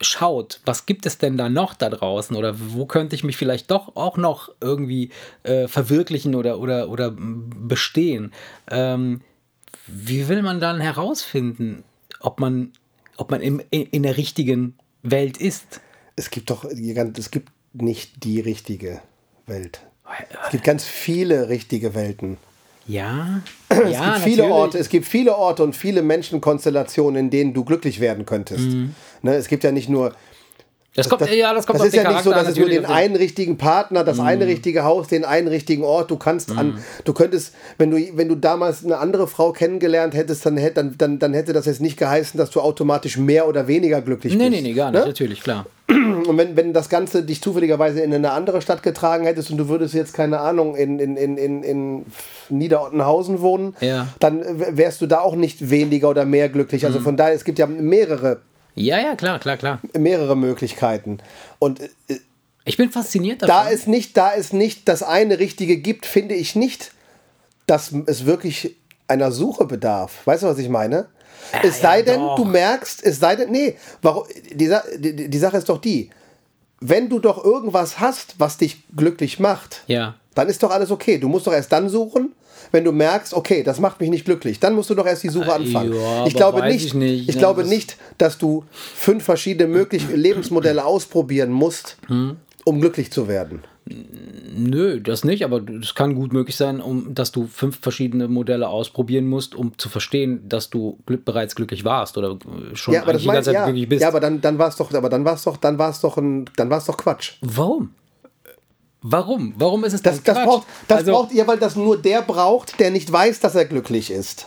schaut, was gibt es denn da noch da draußen oder wo könnte ich mich vielleicht doch auch noch irgendwie äh, verwirklichen oder, oder, oder bestehen, ähm, wie will man dann herausfinden, ob man, ob man im, in, in der richtigen Welt ist? Es gibt doch, es gibt nicht die richtige Welt. Es gibt ganz viele richtige Welten. Ja, Es ja, gibt viele natürlich. Orte, es gibt viele Orte und viele Menschenkonstellationen, in denen du glücklich werden könntest. Ne, es gibt ja nicht nur Das kommt, ja, das kommt das auf ist den ja nicht so, dass es nur den einen richtigen Partner, das eine Mhm. richtige Haus, den einen richtigen Ort. Du kannst an, du könntest, wenn du, wenn du damals eine andere Frau kennengelernt hättest, dann hätte, dann, dann, dann hätte das jetzt nicht geheißen, dass du automatisch mehr oder weniger glücklich Nee, bist. nee, nee, gar nicht, Ne? natürlich, klar. Und wenn, wenn das Ganze dich zufälligerweise in eine andere Stadt getragen hättest und du würdest jetzt, keine Ahnung, in, in, in, in, in Niederottenhausen wohnen, Ja. dann wärst du da auch nicht weniger oder mehr glücklich. Mhm. Also von daher, es gibt ja mehrere, Ja, ja, klar, klar, klar. mehrere Möglichkeiten. Und äh, Ich bin fasziniert davon. da es nicht, da es nicht das eine Richtige gibt, finde ich nicht, dass es wirklich einer Suche bedarf. Weißt du, was ich meine? es sei ja, denn, doch. du merkst, es sei denn, nee, warum, die, die, die Sache ist doch die, wenn du doch irgendwas hast, was dich glücklich macht, Ja. dann ist doch alles okay. Du musst doch erst dann suchen, wenn du merkst, okay, das macht mich nicht glücklich. Dann musst du doch erst die Suche Äh, anfangen. ja, ich glaube nicht, ich nicht, ne, glaube das- nicht, dass du fünf verschiedene mögliche Lebensmodelle ausprobieren musst, Hm. um glücklich zu werden. Nö, das nicht, aber es kann gut möglich sein, um, dass du fünf verschiedene Modelle ausprobieren musst, um zu verstehen, dass du glück, bereits glücklich warst oder äh, schon Ja, aber das die ganze ich, Zeit ja. glücklich bist. ja, aber dann, dann war es doch, aber dann war es doch, dann war es doch ein, dann war es doch Quatsch. Warum? Warum? Warum ist es Das, das, Quatsch? braucht, das also, braucht ihr, weil das nur der braucht, der nicht weiß, dass er glücklich ist.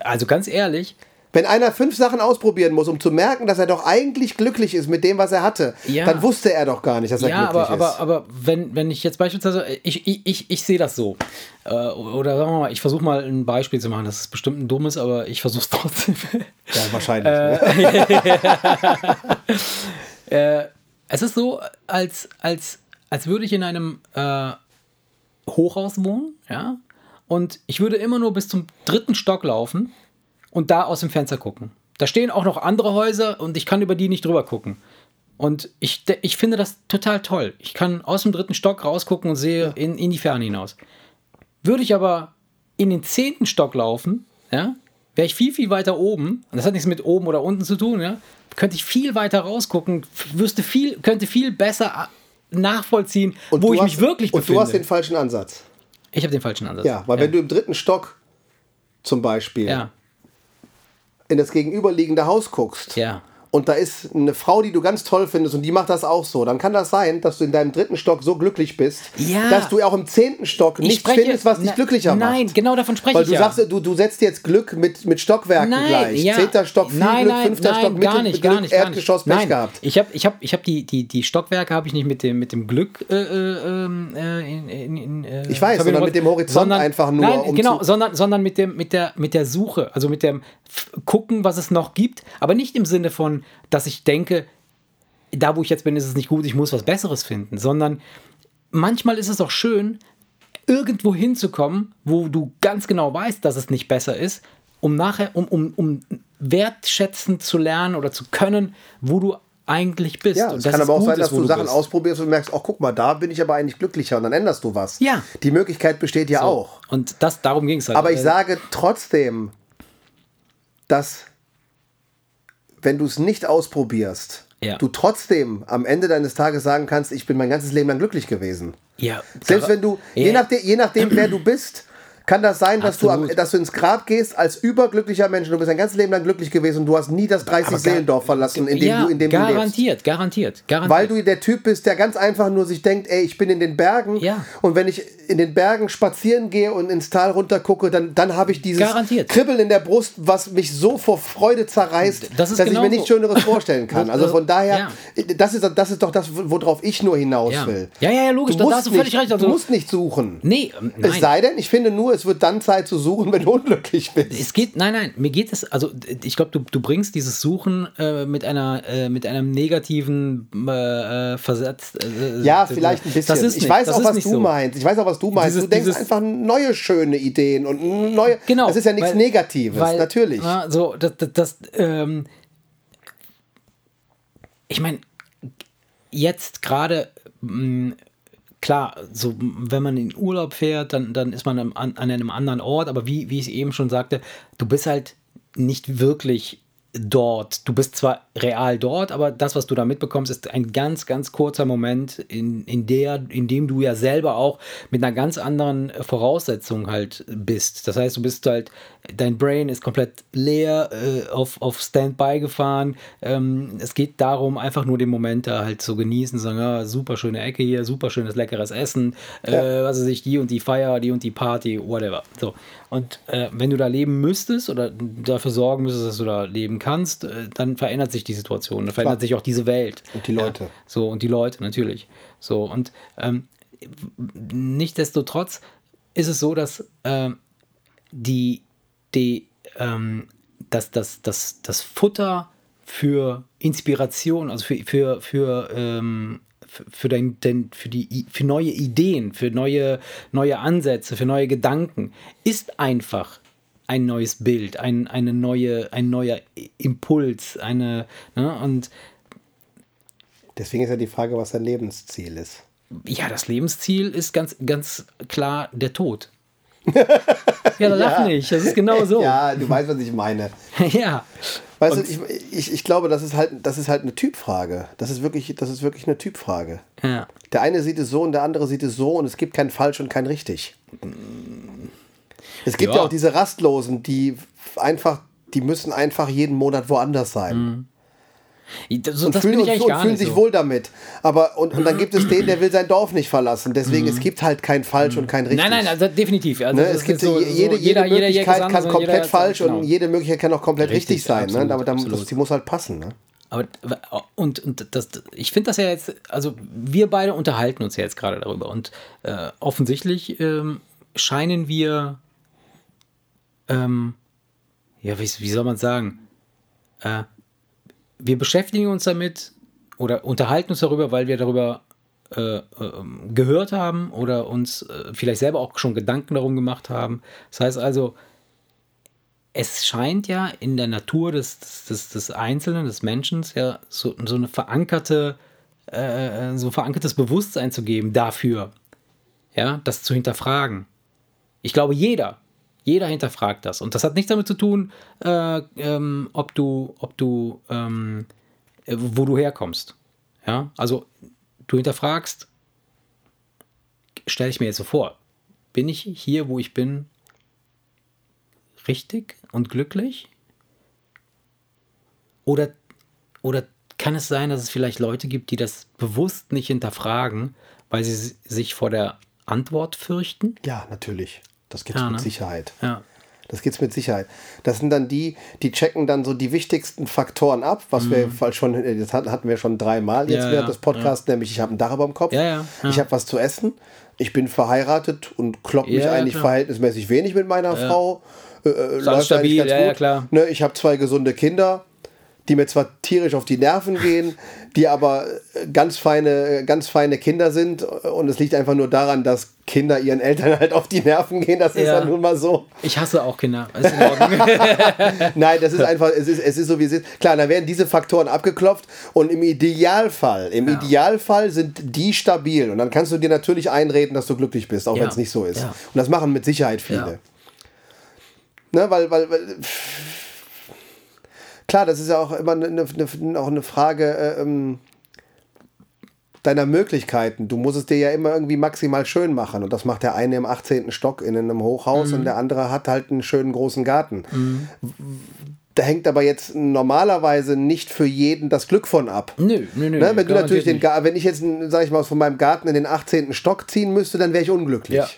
also ganz ehrlich, Wenn einer fünf Sachen ausprobieren muss, um zu merken, dass er doch eigentlich glücklich ist mit dem, was er hatte, Ja. dann wusste er doch gar nicht, dass er ja, glücklich aber, aber, ist. aber wenn, wenn ich jetzt beispielsweise, ich, ich, ich, ich sehe das so. Äh, oder sagen wir mal, ich versuche mal ein Beispiel zu machen. Das ist bestimmt ein dummes, aber ich versuche es trotzdem. (laughs) ja, wahrscheinlich. Äh, ne? (laughs) es ist so, als, als, als würde ich in einem äh, Hochhaus wohnen, ja, und ich würde immer nur bis zum dritten Stock laufen und da aus dem Fenster gucken. Da stehen auch noch andere Häuser und ich kann über die nicht drüber gucken. Und ich, ich finde das total toll. Ich kann aus dem dritten Stock rausgucken und sehe in, in die Ferne hinaus. Würde ich aber in den zehnten Stock laufen, ja, wäre ich viel, viel weiter oben, und das hat nichts mit oben oder unten zu tun, ja, könnte ich viel weiter rausgucken, wüsste viel, könnte viel besser nachvollziehen, Und wo ich hast, mich wirklich Und befinde. du hast den falschen Ansatz. ich habe den falschen Ansatz. Ja, weil wenn du im dritten Stock zum Beispiel ja, in das gegenüberliegende Haus guckst ja. Und da ist eine Frau, die du ganz toll findest und die macht das auch so, dann kann das sein, dass du in deinem dritten Stock so glücklich bist, Ja. dass du auch im zehnten Stock Ich nichts spreche- findest, was dich glücklicher macht. Nein, genau davon spreche Weil ich du ja. sagst, du, du setzt jetzt Glück mit, mit Stockwerken Nein, gleich. ja. Zehnter Stock viel nein, Glück, nein, fünfter nein, Stock Mittel, gar nicht, Glück, gar nicht, gar Erdgeschoss nicht. Pech Nein, gehabt. Ich habe ich hab, ich hab die, die, die Stockwerke habe ich nicht mit dem, mit dem Glück äh, äh, ähm, äh, in, in, in, äh, Ich weiß, sondern mit dem Horizont einfach nur, Nein, um genau, sondern, sondern mit, dem, mit, der, mit der Suche, also mit dem Gucken, was es noch gibt, aber nicht im Sinne von, dass ich denke, da wo ich jetzt bin, ist es nicht gut, ich muss was Besseres finden, sondern manchmal ist es auch schön, irgendwo hinzukommen, wo du ganz genau weißt, dass es nicht besser ist, um nachher, um, um, um wertschätzen zu lernen oder zu können, wo du eigentlich bist. Ja, Und es kann aber auch sein, ist, dass wo du Sachen bist. ausprobierst und merkst, oh, guck mal, da bin ich aber eigentlich glücklicher und dann änderst du was. Ja. Die Möglichkeit besteht ja auch. Und das, darum ging es halt. Aber ich sage trotzdem, dass wenn du es nicht ausprobierst, Ja. du trotzdem am Ende deines Tages sagen kannst, ich bin mein ganzes Leben lang glücklich gewesen. ja, Selbst wenn du, je, Ja. nachdem, je nachdem, wer du bist, kann das sein, dass du, Absolut. dass du ins Grab gehst als überglücklicher Mensch. Du bist dein ganzes Leben lang glücklich gewesen und du hast nie das 30 Seelendorf verlassen, in dem ja, du, in dem du lebst. garantiert, garantiert, garantiert. Weil du der Typ bist, der ganz einfach nur sich denkt, ey, ich bin in den Bergen Ja. und wenn ich in den Bergen spazieren gehe und ins Tal runter gucke, dann, dann habe ich dieses Garantiert. Kribbeln in der Brust, was mich so vor Freude zerreißt, Das dass ich genau mir nichts. Schöneres vorstellen (laughs) kann. Also von daher, das, ist, das ist doch das, worauf ich nur hinaus Ja. will. Ja, ja, ja, logisch, da- da hast du völlig recht, also- du musst nicht suchen. nee, nein. Es sei denn, ich finde nur, es wird dann Zeit zu suchen, wenn du unglücklich bist. Es geht, nein, nein, mir geht es, also ich glaube, du, du bringst dieses Suchen äh, mit einer äh, mit einem negativen äh, äh, Versatz. Äh, Ja, äh, vielleicht ein bisschen. Das ist ich nicht, weiß auch, was nicht du so. meinst. Ich weiß auch, was du meinst. Dieses- du denkst einfach neue schöne Ideen und neue. Genau. Das ist ja nichts weil- Negatives, weil, natürlich. Na, so, das, das, das ähm, ich meine, jetzt gerade, mh, klar, so wenn man in Urlaub fährt, dann, dann ist man an, an einem anderen Ort, aber wie, wie ich eben schon sagte, du bist halt nicht wirklich dort. Du bist zwar real dort, aber das, was du da mitbekommst, ist ein ganz, ganz kurzer Moment, in, in, der, in dem du ja selber auch mit einer ganz anderen Voraussetzung halt bist. Das heißt, du bist halt, dein Brain ist komplett leer, äh, auf, auf Standby gefahren. Ähm, es geht darum, einfach nur den Moment da halt zu genießen, zu sagen, ja, super schöne Ecke hier, super schönes leckeres Essen, äh, was weiß ich, die und die Feier, die und die Party, whatever. So. Und äh, wenn du da leben müsstest oder dafür sorgen müsstest, dass du da leben kannst, äh, dann verändert sich die Situation, dann verändert Klar. sich auch diese Welt. Und die Leute. Ja, so, und die Leute, natürlich. So, und ähm, nichtsdestotrotz ist es so, dass ähm, die, die, ähm, dass das, das, das Futter für Inspiration, also für, für, für, ähm, für, dein, dein, für, die, für neue Ideen, für neue, neue Ansätze, für neue Gedanken, ist einfach ein neues Bild, ein, eine neue, ein neuer Impuls, eine, ne, und Deswegen ist ja die Frage, was dein Lebensziel ist. Ja, das Lebensziel ist ganz, ganz klar der Tod. (laughs) ja, lach nicht. Das ist genau so. Ja, du weißt, was ich meine. (laughs) ja. Weißt du, ich, ich, ich glaube, das ist halt, das ist halt eine Typfrage. Das ist wirklich, das ist wirklich eine Typfrage. Ja. Der eine sieht es so und der andere sieht es so und es gibt kein falsch und kein richtig. Es gibt ja, Ja. auch diese Rastlosen, die einfach, die müssen einfach jeden Monat woanders sein. So, Und das fühlen, und, und fühlen sich so. wohl damit. Aber und, und dann gibt es den, der will sein Dorf nicht verlassen. Deswegen, es gibt halt kein falsch und kein richtig. Nein, nein, also definitiv. Also Ne, es gibt so, jede, jede jeder, jeder Möglichkeit ist kann komplett jeder- falsch genau. und jede Möglichkeit kann auch komplett richtig, Richtig, sein. absolut, ne? Aber dann, das, die muss halt passen. Ne? Aber und, und das, ich finde das ja jetzt, also wir beide unterhalten uns ja jetzt gerade darüber und äh, offensichtlich ähm, scheinen wir, ähm, ja, wie, wie soll man sagen, äh, wir beschäftigen uns damit oder unterhalten uns darüber, weil wir darüber äh, ähm, gehört haben oder uns äh, vielleicht selber auch schon Gedanken darum gemacht haben. Das heißt also, es scheint ja in der Natur des, des, des Einzelnen, des Menschen, ja so, so eine verankerte, äh, so ein verankertes Bewusstsein zu geben dafür, ja, das zu hinterfragen. Ich glaube, jeder, jeder hinterfragt das. Und das hat nichts damit zu tun, äh, ähm, ob du, ob du, ähm, äh, wo du herkommst. Ja, also du hinterfragst, stelle ich mir jetzt so vor, bin ich hier, wo ich bin, richtig und glücklich? Oder, oder kann es sein, dass es vielleicht Leute gibt, die das bewusst nicht hinterfragen, weil sie si- sich vor der Antwort fürchten? Ja, natürlich. Das gibt's Ja, mit ne? Sicherheit. Ja. Das gibt's mit Sicherheit. Das sind dann die, die checken dann so die wichtigsten Faktoren ab, was wir weil schon, äh, das hat- hatten wir schon dreimal jetzt Mhm. Ja, während ja, des Podcasts, nämlich ich habe ein Dach über dem Kopf, Ja, ja, ja. ich habe was zu essen, ich bin verheiratet und klopp mich Ja, eigentlich klar. verhältnismäßig wenig mit meiner Frau. Äh, äh, läuft eigentlich stabil, ganz ja, gut. ja, klar. Ne, ich habe zwei gesunde Kinder, die mir zwar tierisch auf die Nerven gehen, (laughs) die aber äh, ganz feine, ganz feine Kinder sind. Und es liegt einfach nur daran, dass Kinder ihren Eltern (laughs) halt auf die Nerven gehen. Das ist Ja. ja nun mal so. Ich hasse auch Kinder. (laughs) Nein, das ist einfach, es ist, es ist so wie es ist. Klar, da werden diese Faktoren abgeklopft und im Idealfall, im Idealfall sind die stabil. Und dann kannst du dir natürlich einreden, dass du glücklich bist, auch Ja. wenn es nicht so ist. Ja. Und das machen mit Sicherheit viele. Ja. Ne, weil, weil, weil klar, das ist ja auch immer eine, eine, auch eine Frage äh, ähm, deiner Möglichkeiten. Du musst es dir ja immer irgendwie maximal schön machen. Und das macht der eine im 18. Stock in einem Hochhaus Mhm. und der andere hat halt einen schönen großen Garten. Da hängt aber jetzt normalerweise nicht für jeden das Glück von ab. nö, nö, nö. Ne, wenn du natürlich den. Gar- wenn ich jetzt, sag ich mal, von meinem Garten in den 18. Stock ziehen müsste, dann wäre ich unglücklich. Ja.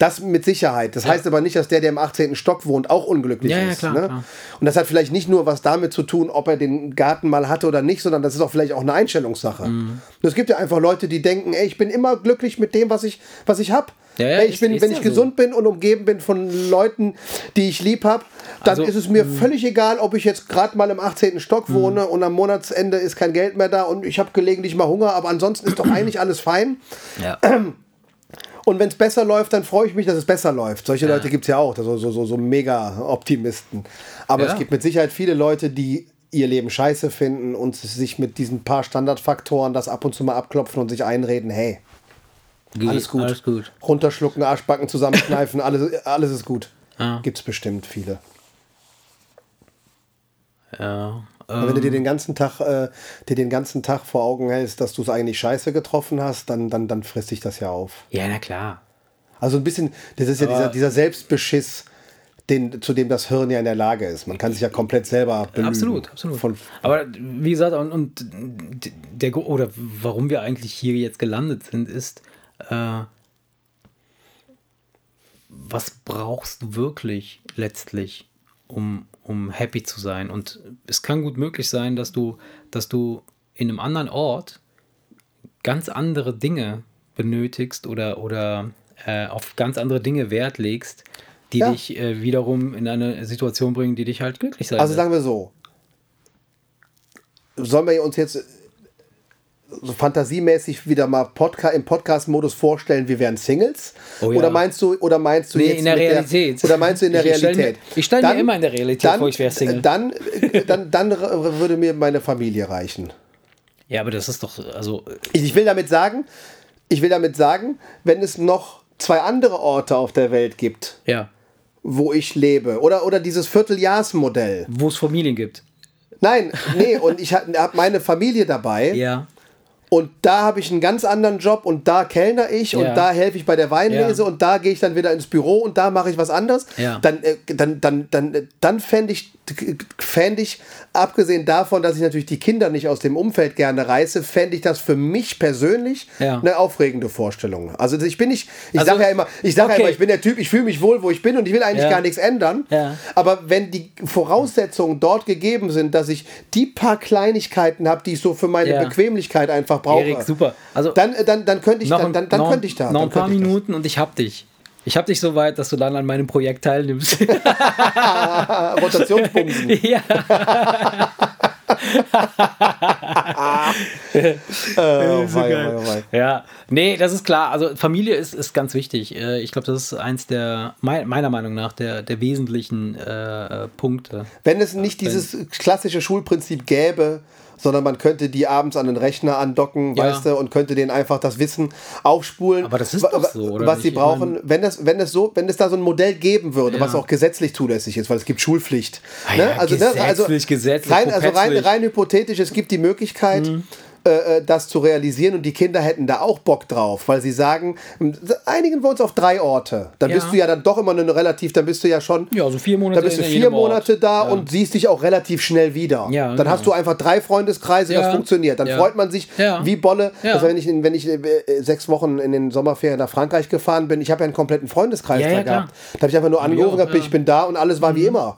Das mit Sicherheit. Das heißt aber nicht, dass der, der im 18. Stock wohnt, auch unglücklich Ja, ja, ist. klar, ne? klar. Und das hat vielleicht nicht nur was damit zu tun, ob er den Garten mal hatte oder nicht, sondern das ist auch vielleicht auch eine Einstellungssache. Mhm. Es gibt ja einfach Leute, die denken, ey, ich bin immer glücklich mit dem, was ich, was ich habe. Ja, ja, ich bin, wenn ja ich so. gesund bin und umgeben bin von Leuten, die ich lieb habe, dann Also, ist es mir völlig egal, ob ich jetzt gerade mal im 18. Stock Mhm. wohne und am Monatsende ist kein Geld mehr da und ich habe gelegentlich mal Hunger, aber ansonsten ist doch (clears throat) eigentlich alles fein. Ja. (clears throat) Und wenn es besser läuft, dann freue ich mich, dass es besser läuft. Solche Leute gibt es ja auch, so, so, so, so Mega-Optimisten. Aber Ja. es gibt mit Sicherheit viele Leute, die ihr Leben scheiße finden und sich mit diesen paar Standardfaktoren das ab und zu mal abklopfen und sich einreden, hey, alles gut. Alles gut. Runterschlucken, Arschbacken zusammenkneifen, (laughs) alles, alles ist gut. Ja. Gibt es bestimmt viele. Ja. Und wenn du dir den ganzen Tag, äh, dir den ganzen Tag vor Augen hältst, dass du es eigentlich scheiße getroffen hast, dann, dann, dann frisst dich das ja auf. Ja, na klar. Also ein bisschen, das ist ja dieser, dieser Selbstbeschiss, den, zu dem das Hirn ja in der Lage ist. Man kann sich ja komplett selber belügen. Absolut, absolut. Von, Aber wie gesagt, und, und der oder warum wir eigentlich hier jetzt gelandet sind, ist, äh, was brauchst du wirklich letztlich, um, um happy zu sein? Und es kann gut möglich sein, dass du, dass du in einem anderen Ort ganz andere Dinge benötigst oder, oder äh, auf ganz andere Dinge Wert legst, die Ja. dich äh, wiederum in eine Situation bringen, die dich halt glücklich sein also sagen wir so, sollen wir uns jetzt so fantasiemäßig wieder mal Podca im Podcast-Modus vorstellen, wir wären Singles? Oh ja. Oder meinst du, oder meinst du Nee, jetzt in der Realität. oder meinst du in der Ich stell mir- Realität? ich stell mir Dann- immer in der Realität dann, vor, ich wär Single. Dann, äh, dann, dann r- würde mir meine Familie reichen. Ja, aber das ist doch, also, Ich, ich will damit sagen, ich will damit sagen, wenn es noch zwei andere Orte auf der Welt gibt, ja, wo ich lebe, oder, oder dieses Vierteljahrsmodell. wo es Familien gibt. Nein, nee, und ich habe hab meine Familie dabei. Ja. Und da habe ich einen ganz anderen Job und da kellner ich und Ja. da helfe ich bei der Weinlese Ja. und da gehe ich dann wieder ins Büro und da mache ich was anderes. Ja. Dann, äh, dann, dann, dann, dann fände ich, fänd ich, abgesehen davon, dass ich natürlich die Kinder nicht aus dem Umfeld gerne reiße, fände ich das für mich persönlich Ja. eine aufregende Vorstellung. Also ich bin nicht, ich Also, sage ja immer, ich sage ja okay. immer, ich bin der Typ, ich fühle mich wohl, wo ich bin und ich will eigentlich Ja. gar nichts ändern. Ja. Aber wenn die Voraussetzungen dort gegeben sind, dass ich die paar Kleinigkeiten habe, die ich so für meine Ja. Bequemlichkeit einfach brauche, Erik, super. Also, dann, äh, dann, dann könnte ich, noch dann, dann, dann noch, könnte ich da. Noch ein paar. Minuten und ich hab dich. Ich hab dich so weit, dass du dann an meinem Projekt teilnimmst. (laughs) (laughs) Rotationsbumsen. ja. äh, (laughs) oh, wei, wei, wei. Ja, nee, das ist klar. Also Familie ist, ist ganz wichtig. Äh, Ich glaube, das ist eins der, mei- meiner Meinung nach, der, der wesentlichen äh, äh, Punkte. Wenn es nicht dieses klassische Schulprinzip gäbe, sondern man könnte die abends an den Rechner andocken, Ja. weißt du, und könnte denen einfach das Wissen aufspulen. Aber das ist doch so, oder Was nicht? sie Ich brauchen, mein- wenn es, wenn es so, wenn es da so ein Modell geben würde, Ja. was auch gesetzlich zulässig ist, weil es gibt Schulpflicht. Ah ne? ja, also, ne? also gesetzlich, gesetzlich, rein, also rein, rein hypothetisch, es gibt die Möglichkeit. Mhm. Äh, äh, Das zu realisieren und die Kinder hätten da auch Bock drauf, weil sie sagen, einigen wir uns auf drei Orte. Dann Ja. bist du ja dann doch immer eine relativ, dann bist du ja schon Ja, so vier Monate da bist du vier jedem Ort. Monate da Ja. und siehst dich auch relativ schnell wieder. Ja, dann genau. hast du einfach drei Freundeskreise, das funktioniert. Dann freut man sich wie Bolle. Also wenn ich, wenn ich äh, sechs Wochen in den Sommerferien nach Frankreich gefahren bin, ich habe ja einen kompletten Freundeskreis da gehabt. Da habe ich einfach nur angerufen, auch. Mhm. ich bin da und alles war wie immer.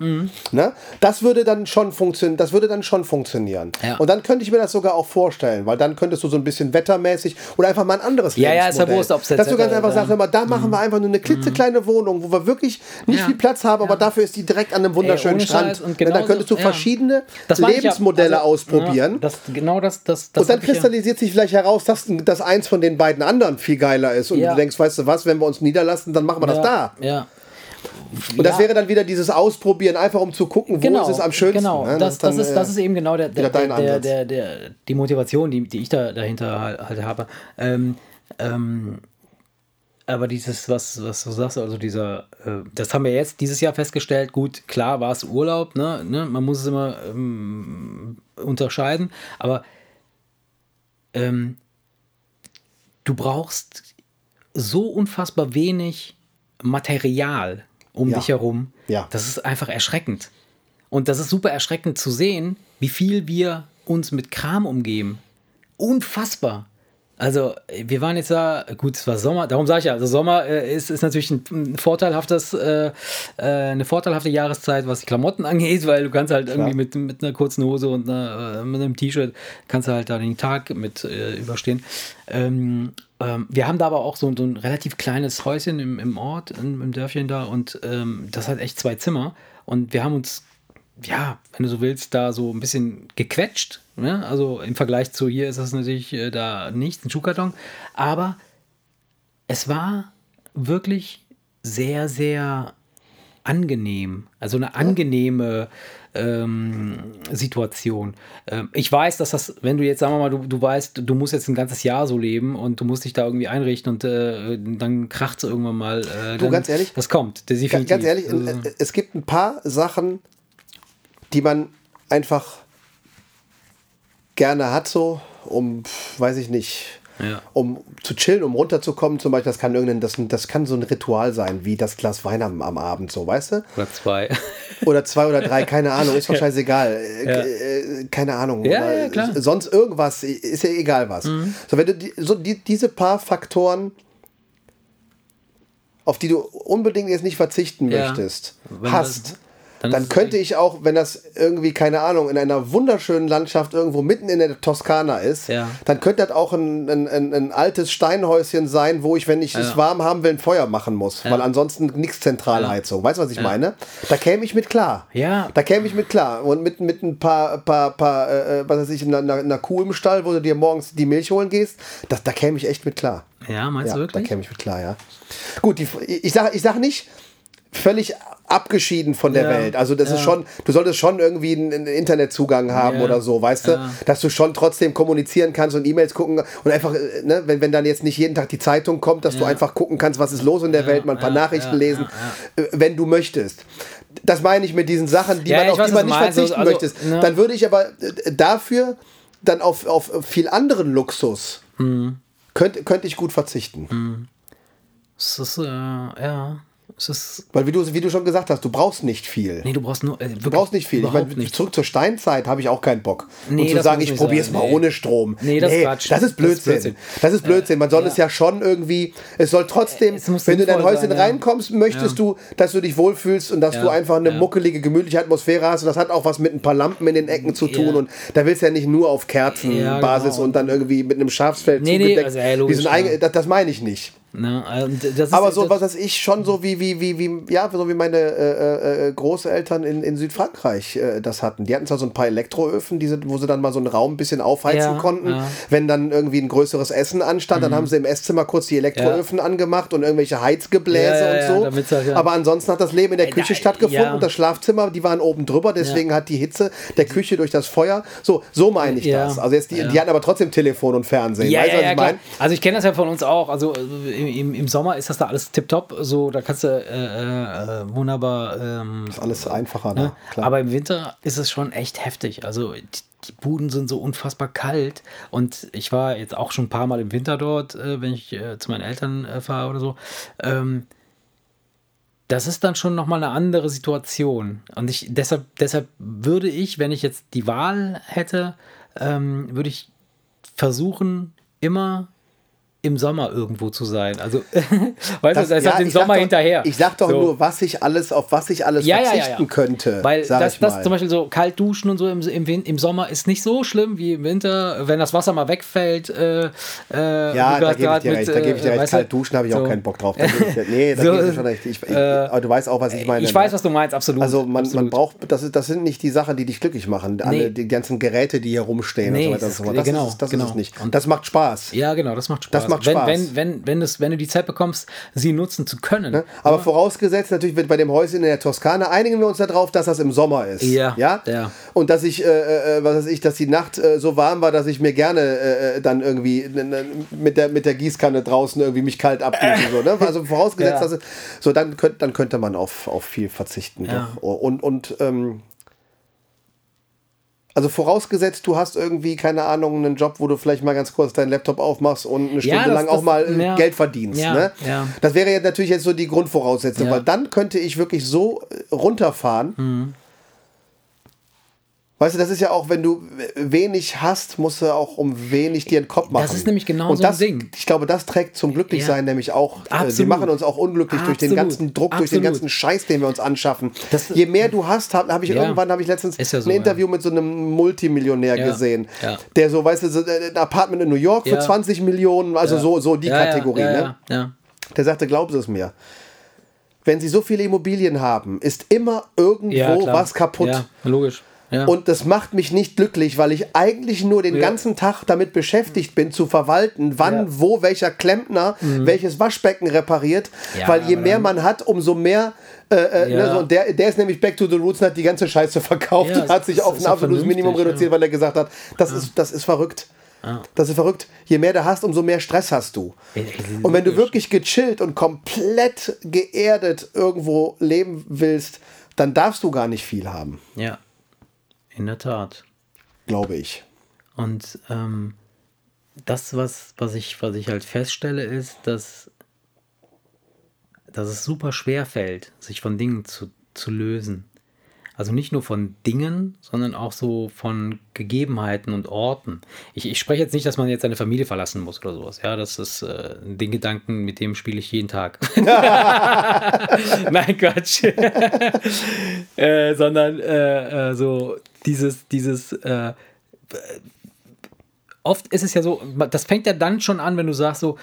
Ne? Das würde dann schon funktionieren. Das würde dann schon funktionieren. Und dann könnte ich mir das sogar auch vorstellen, weil dann könntest du so ein bisschen wettermäßig oder einfach mal ein anderes Ja, ja, ist ja. Wurst, jetzt Dass du ganz einfach sagst, mal, da machen wir einfach nur eine klitzekleine Wohnung, wo wir wirklich nicht Ja. viel Platz haben, aber dafür ist die direkt an einem wunderschönen ohne Strand. Und genauso- dann könntest du verschiedene. Lebensmodelle Also, ausprobieren. Das, genau das, das, das und dann kristallisiert sich vielleicht heraus, dass, dass eins von den beiden anderen viel geiler ist. Und du denkst, weißt du was, wenn wir uns niederlassen, dann machen wir das da. Ja. Und das Ja. wäre dann wieder dieses Ausprobieren, einfach um zu gucken, wo Genau, ist es am schönsten. Genau, ne? das, das, dann, ist, das äh, ist eben genau der, der, der, der, der, die Motivation, die, die ich da dahinter halt habe. Ähm, ähm, aber dieses, was, was du sagst, also dieser, äh, das haben wir jetzt dieses Jahr festgestellt. Gut, klar war es Urlaub, ne, ne? man muss es immer ähm, unterscheiden, aber ähm, du brauchst so unfassbar wenig Material um Ja. dich herum. Ja. Das ist einfach erschreckend. Und das ist super erschreckend zu sehen, wie viel wir uns mit Kram umgeben. Unfassbar. Also, wir waren jetzt da, gut, es war Sommer, darum sage ich ja, also Sommer äh, ist, ist natürlich ein, ein vorteilhaftes, äh, äh, eine vorteilhafte Jahreszeit, was die Klamotten angeht, weil du kannst halt irgendwie mit, mit einer kurzen Hose und einer, äh, mit einem T-Shirt kannst du halt da den Tag mit äh, überstehen. Ähm, ähm, wir haben da aber auch so, so ein relativ kleines Häuschen im, im Ort, im, im Dörfchen da und ähm, das hat echt zwei Zimmer und wir haben uns ja, wenn du so willst, da so ein bisschen gequetscht. Ne? Also im Vergleich zu hier ist das natürlich äh, da nichts, ein Schuhkarton. Aber es war wirklich sehr, sehr angenehm. Also eine angenehme ähm, Situation. Ähm, ich weiß, dass das, wenn du jetzt, sagen wir mal, du, du weißt, du musst jetzt ein ganzes Jahr so leben und du musst dich da irgendwie einrichten und äh, dann kracht es irgendwann mal. Äh, Du, ganz ehrlich, Das kommt. Definitiv. Ganz ehrlich, Also, es gibt ein paar Sachen, die man einfach gerne hat, so, um, weiß ich nicht, Ja. um zu chillen, um runterzukommen. Zum Beispiel, das kann irgendein, das, das kann so ein Ritual sein, wie das Glas Wein am, am Abend, so, weißt du? oder zwei. (laughs) Oder zwei oder drei, keine Ahnung, ist doch scheißegal. Äh, Ja. äh, keine Ahnung. Ja, ja, klar. Mhm. Sonst irgendwas, ist ja egal was. So, wenn du die, so die, diese paar Faktoren, auf die du unbedingt jetzt nicht verzichten möchtest, hast, dann, dann es könnte ich auch, wenn das irgendwie, keine Ahnung, in einer wunderschönen Landschaft irgendwo mitten in der Toskana ist, Ja. dann könnte das auch ein, ein, ein, ein altes Steinhäuschen sein, wo ich, wenn ich es Ja. warm haben will, ein Feuer machen muss, weil ansonsten nichts Zentralheizung. Weißt du, was ich meine? Da käme ich mit klar. Ja. Da käme ich mit klar. Und mit, mit ein paar, paar, paar äh, was weiß ich, einer, einer, Kuh im Stall, wo du dir morgens die Milch holen gehst, das, da käme ich echt mit klar. Ja, meinst Ja, du da wirklich? käme ich mit klar, ja. Gut, die, ich sage ich sag nicht völlig abgeschieden von der Ja, Welt. Also das ist ja. schon, du solltest schon irgendwie einen, einen Internetzugang haben Ja, oder so, weißt du, ja. dass du schon trotzdem kommunizieren kannst und E-Mails gucken und einfach, äh, ne, wenn, wenn dann jetzt nicht jeden Tag die Zeitung kommt, dass du einfach gucken kannst, was ist los in der Welt, mal ein paar Nachrichten lesen, äh, wenn du möchtest. Das meine ich mit diesen Sachen, die man, auf weiß, die man du nicht meinst. verzichten Also, möchtest. ne? Dann würde ich aber äh, dafür dann auf, auf viel anderen Luxus Mhm. könnte, könnte ich gut verzichten. Es ist, äh, ja, ist, Weil wie du, wie du schon gesagt hast, du brauchst nicht viel. nee, du brauchst nur, äh, Du brauchst nicht viel. Ich meine, nicht. zurück zur Steinzeit habe ich auch keinen Bock. Nee, und zu sagen, ich probiere es mal nee. ohne Strom. Nee, das ist Quatsch. Das ist Das ist Blödsinn. Blödsinn. Das ist Blödsinn. Man soll ja. es ja schon irgendwie, es soll trotzdem, Es muss wenn du in dein Häuschen sein, ja. reinkommst, möchtest du, dass du dich wohlfühlst und dass Ja, du einfach eine ja. muckelige, gemütliche Atmosphäre hast. Und das hat auch was mit ein paar Lampen in den Ecken zu tun. Ja. Und da willst du ja nicht nur auf Kerzenbasis genau. und dann irgendwie mit einem Schafsfeld Nee, nee, zugedeckt. also, ja, logisch, ja. das meine ich nicht. Ne? Ist, Aber so, das, was weiß ich, schon so wie, wie, wie, wie, ja, so wie meine äh, äh, Großeltern in, in Südfrankreich äh, das hatten. Die hatten zwar so ein paar Elektroöfen, die sind, wo sie dann mal so einen Raum ein bisschen aufheizen Ja, konnten. ja. Mhm. Wenn dann irgendwie ein größeres Essen anstand, dann haben sie im Esszimmer kurz die Elektroöfen angemacht und irgendwelche Heizgebläse Ja, ja, und ja, so. damit's halt, ja. Aber ansonsten hat das Leben in der Küche stattgefunden ja. und das Schlafzimmer, die waren oben drüber, deswegen hat die Hitze der Küche durch das Feuer. So, so meine ich Ja, das. Also jetzt die, ja. die hatten aber trotzdem Telefon und Fernsehen. ja, weißt du, ja, was ja, ich meine? Also ich kenne das ja von uns auch. Also äh, im, im- Sommer ist das da alles tipptopp. So, da kannst du äh, äh, äh, wunderbar. Ähm, Alles einfacher, ne? ne? Klar. Aber im Winter ist es schon echt heftig. Also die, die Buden sind so unfassbar kalt. Und ich war jetzt auch schon ein paar Mal im Winter dort, äh, wenn ich äh, zu meinen Eltern äh, fahre oder so. Ähm, das ist dann schon nochmal eine andere Situation. Und ich, deshalb, deshalb würde ich, wenn ich jetzt die Wahl hätte, ähm, würde ich versuchen, immer im Sommer irgendwo zu sein. Also, (laughs) weißt du, das ist ja, halt den Sommer doch, hinterher. Ich sag doch So. nur, was ich alles, auf was ich alles Ja, verzichten ja. könnte. Weil das, das zum Beispiel so kalt duschen und so im, im, im Sommer ist nicht so schlimm wie im Winter, wenn das Wasser mal wegfällt. Äh, äh, ja, da gebe ich dir mit, recht. Da gebe ich dir äh, recht. weißt du, Kalt duschen habe ich auch so. keinen Bock drauf. Da ich dir, nee, (laughs) da So, gebe ich dir schon recht. Ich, ich, äh, aber du weißt auch, was ich meine. Ich weiß, ne? was du meinst, absolut. Also man, man absolut. braucht, das, ist, das sind nicht die Sachen, die dich glücklich machen. Alle, Nee. die ganzen Geräte, die hier rumstehen Nee, und so weiter und so fort. Das, genau, ist, es- das genau. ist es nicht. Und- das macht Spaß. Ja, genau, das macht Spaß. Das macht wenn, Spaß. Wenn, wenn, wenn, es, wenn du die Zeit bekommst, sie nutzen zu können. Ne? Aber vorausgesetzt natürlich wird bei dem Häuschen in der Toskana einigen wir uns darauf, dass das im Sommer ist. Ja, ja. ja. Und dass ich, äh, äh, was weiß ich, dass die Nacht äh, so warm war, dass ich mir gerne äh, äh, dann irgendwie mit der mit der Gießkanne draußen irgendwie mich kalt abdusche. so, ne? Also vorausgesetzt, (laughs) Ja. dass es, so dann könnte dann könnte man auf, auf viel verzichten. Ja. Und und ähm, also vorausgesetzt, du hast irgendwie, keine Ahnung, einen Job, wo du vielleicht mal ganz kurz deinen Laptop aufmachst und eine Stunde Ja, das- lang auch das- mal äh, ja. Geld verdienst. Ja, ne? ja. Das wäre jetzt natürlich jetzt so die Grundvoraussetzung, weil dann könnte ich wirklich so äh, runterfahren. Mhm. Weißt du, das ist ja auch, wenn du wenig hast, musst du auch um wenig dir einen Kopf machen. ist nämlich genau Und so ein das, Ding. Ich glaube, das trägt zum Glücklichsein nämlich auch. Äh, sie Absolut. machen uns auch unglücklich durch den Absolut. ganzen Druck, durch den Absolut. ganzen Scheiß, den wir uns anschaffen. Das- Je mehr du hast, habe hab ich Ja. irgendwann, habe ich letztens ja so, ein Interview mit so einem Multimillionär Ja. gesehen, Ja. der so, weißt du, so, äh, ein Apartment in New York für Ja. 20 Millionen, also so, so die ja, Kategorie. ja, ne? ja, ja. Der sagte, glauben Sie es mir. Wenn Sie so viele Immobilien haben, ist immer irgendwo Ja, was kaputt. Ja, logisch. Ja. Und das macht mich nicht glücklich, weil ich eigentlich nur den Ja. ganzen Tag damit beschäftigt bin, zu verwalten, wann, Ja. wo, welcher Klempner welches Waschbecken repariert. Mhm. Weil je mehr man hat, umso mehr. Äh, äh, ne, so, der, der ist nämlich back to the roots und hat die ganze Scheiße verkauft und hat sich auf ein absolutes Minimum reduziert, weil er gesagt hat, das, ist, das ist verrückt. Das ist verrückt. Je mehr du hast, umso mehr Stress hast du. Und wenn du wirklich gechillt und komplett geerdet irgendwo leben willst, dann darfst du gar nicht viel haben, ja, in der Tat. glaube ich. Und ähm, das, was, was, ich, was ich halt feststelle, ist, dass, dass es super schwer fällt, sich von Dingen zu, zu lösen. Also nicht nur von Dingen, sondern auch so von Gegebenheiten und Orten. Ich, ich spreche jetzt nicht, dass man jetzt seine Familie verlassen muss oder sowas. Ja, das ist äh, den Gedanken, mit dem spiele ich jeden Tag. (laughs) (laughs) Nein, Quatsch. (laughs) äh, sondern äh, äh, so dieses, dieses äh, oft ist es ja so, das fängt ja dann schon an, wenn du sagst so,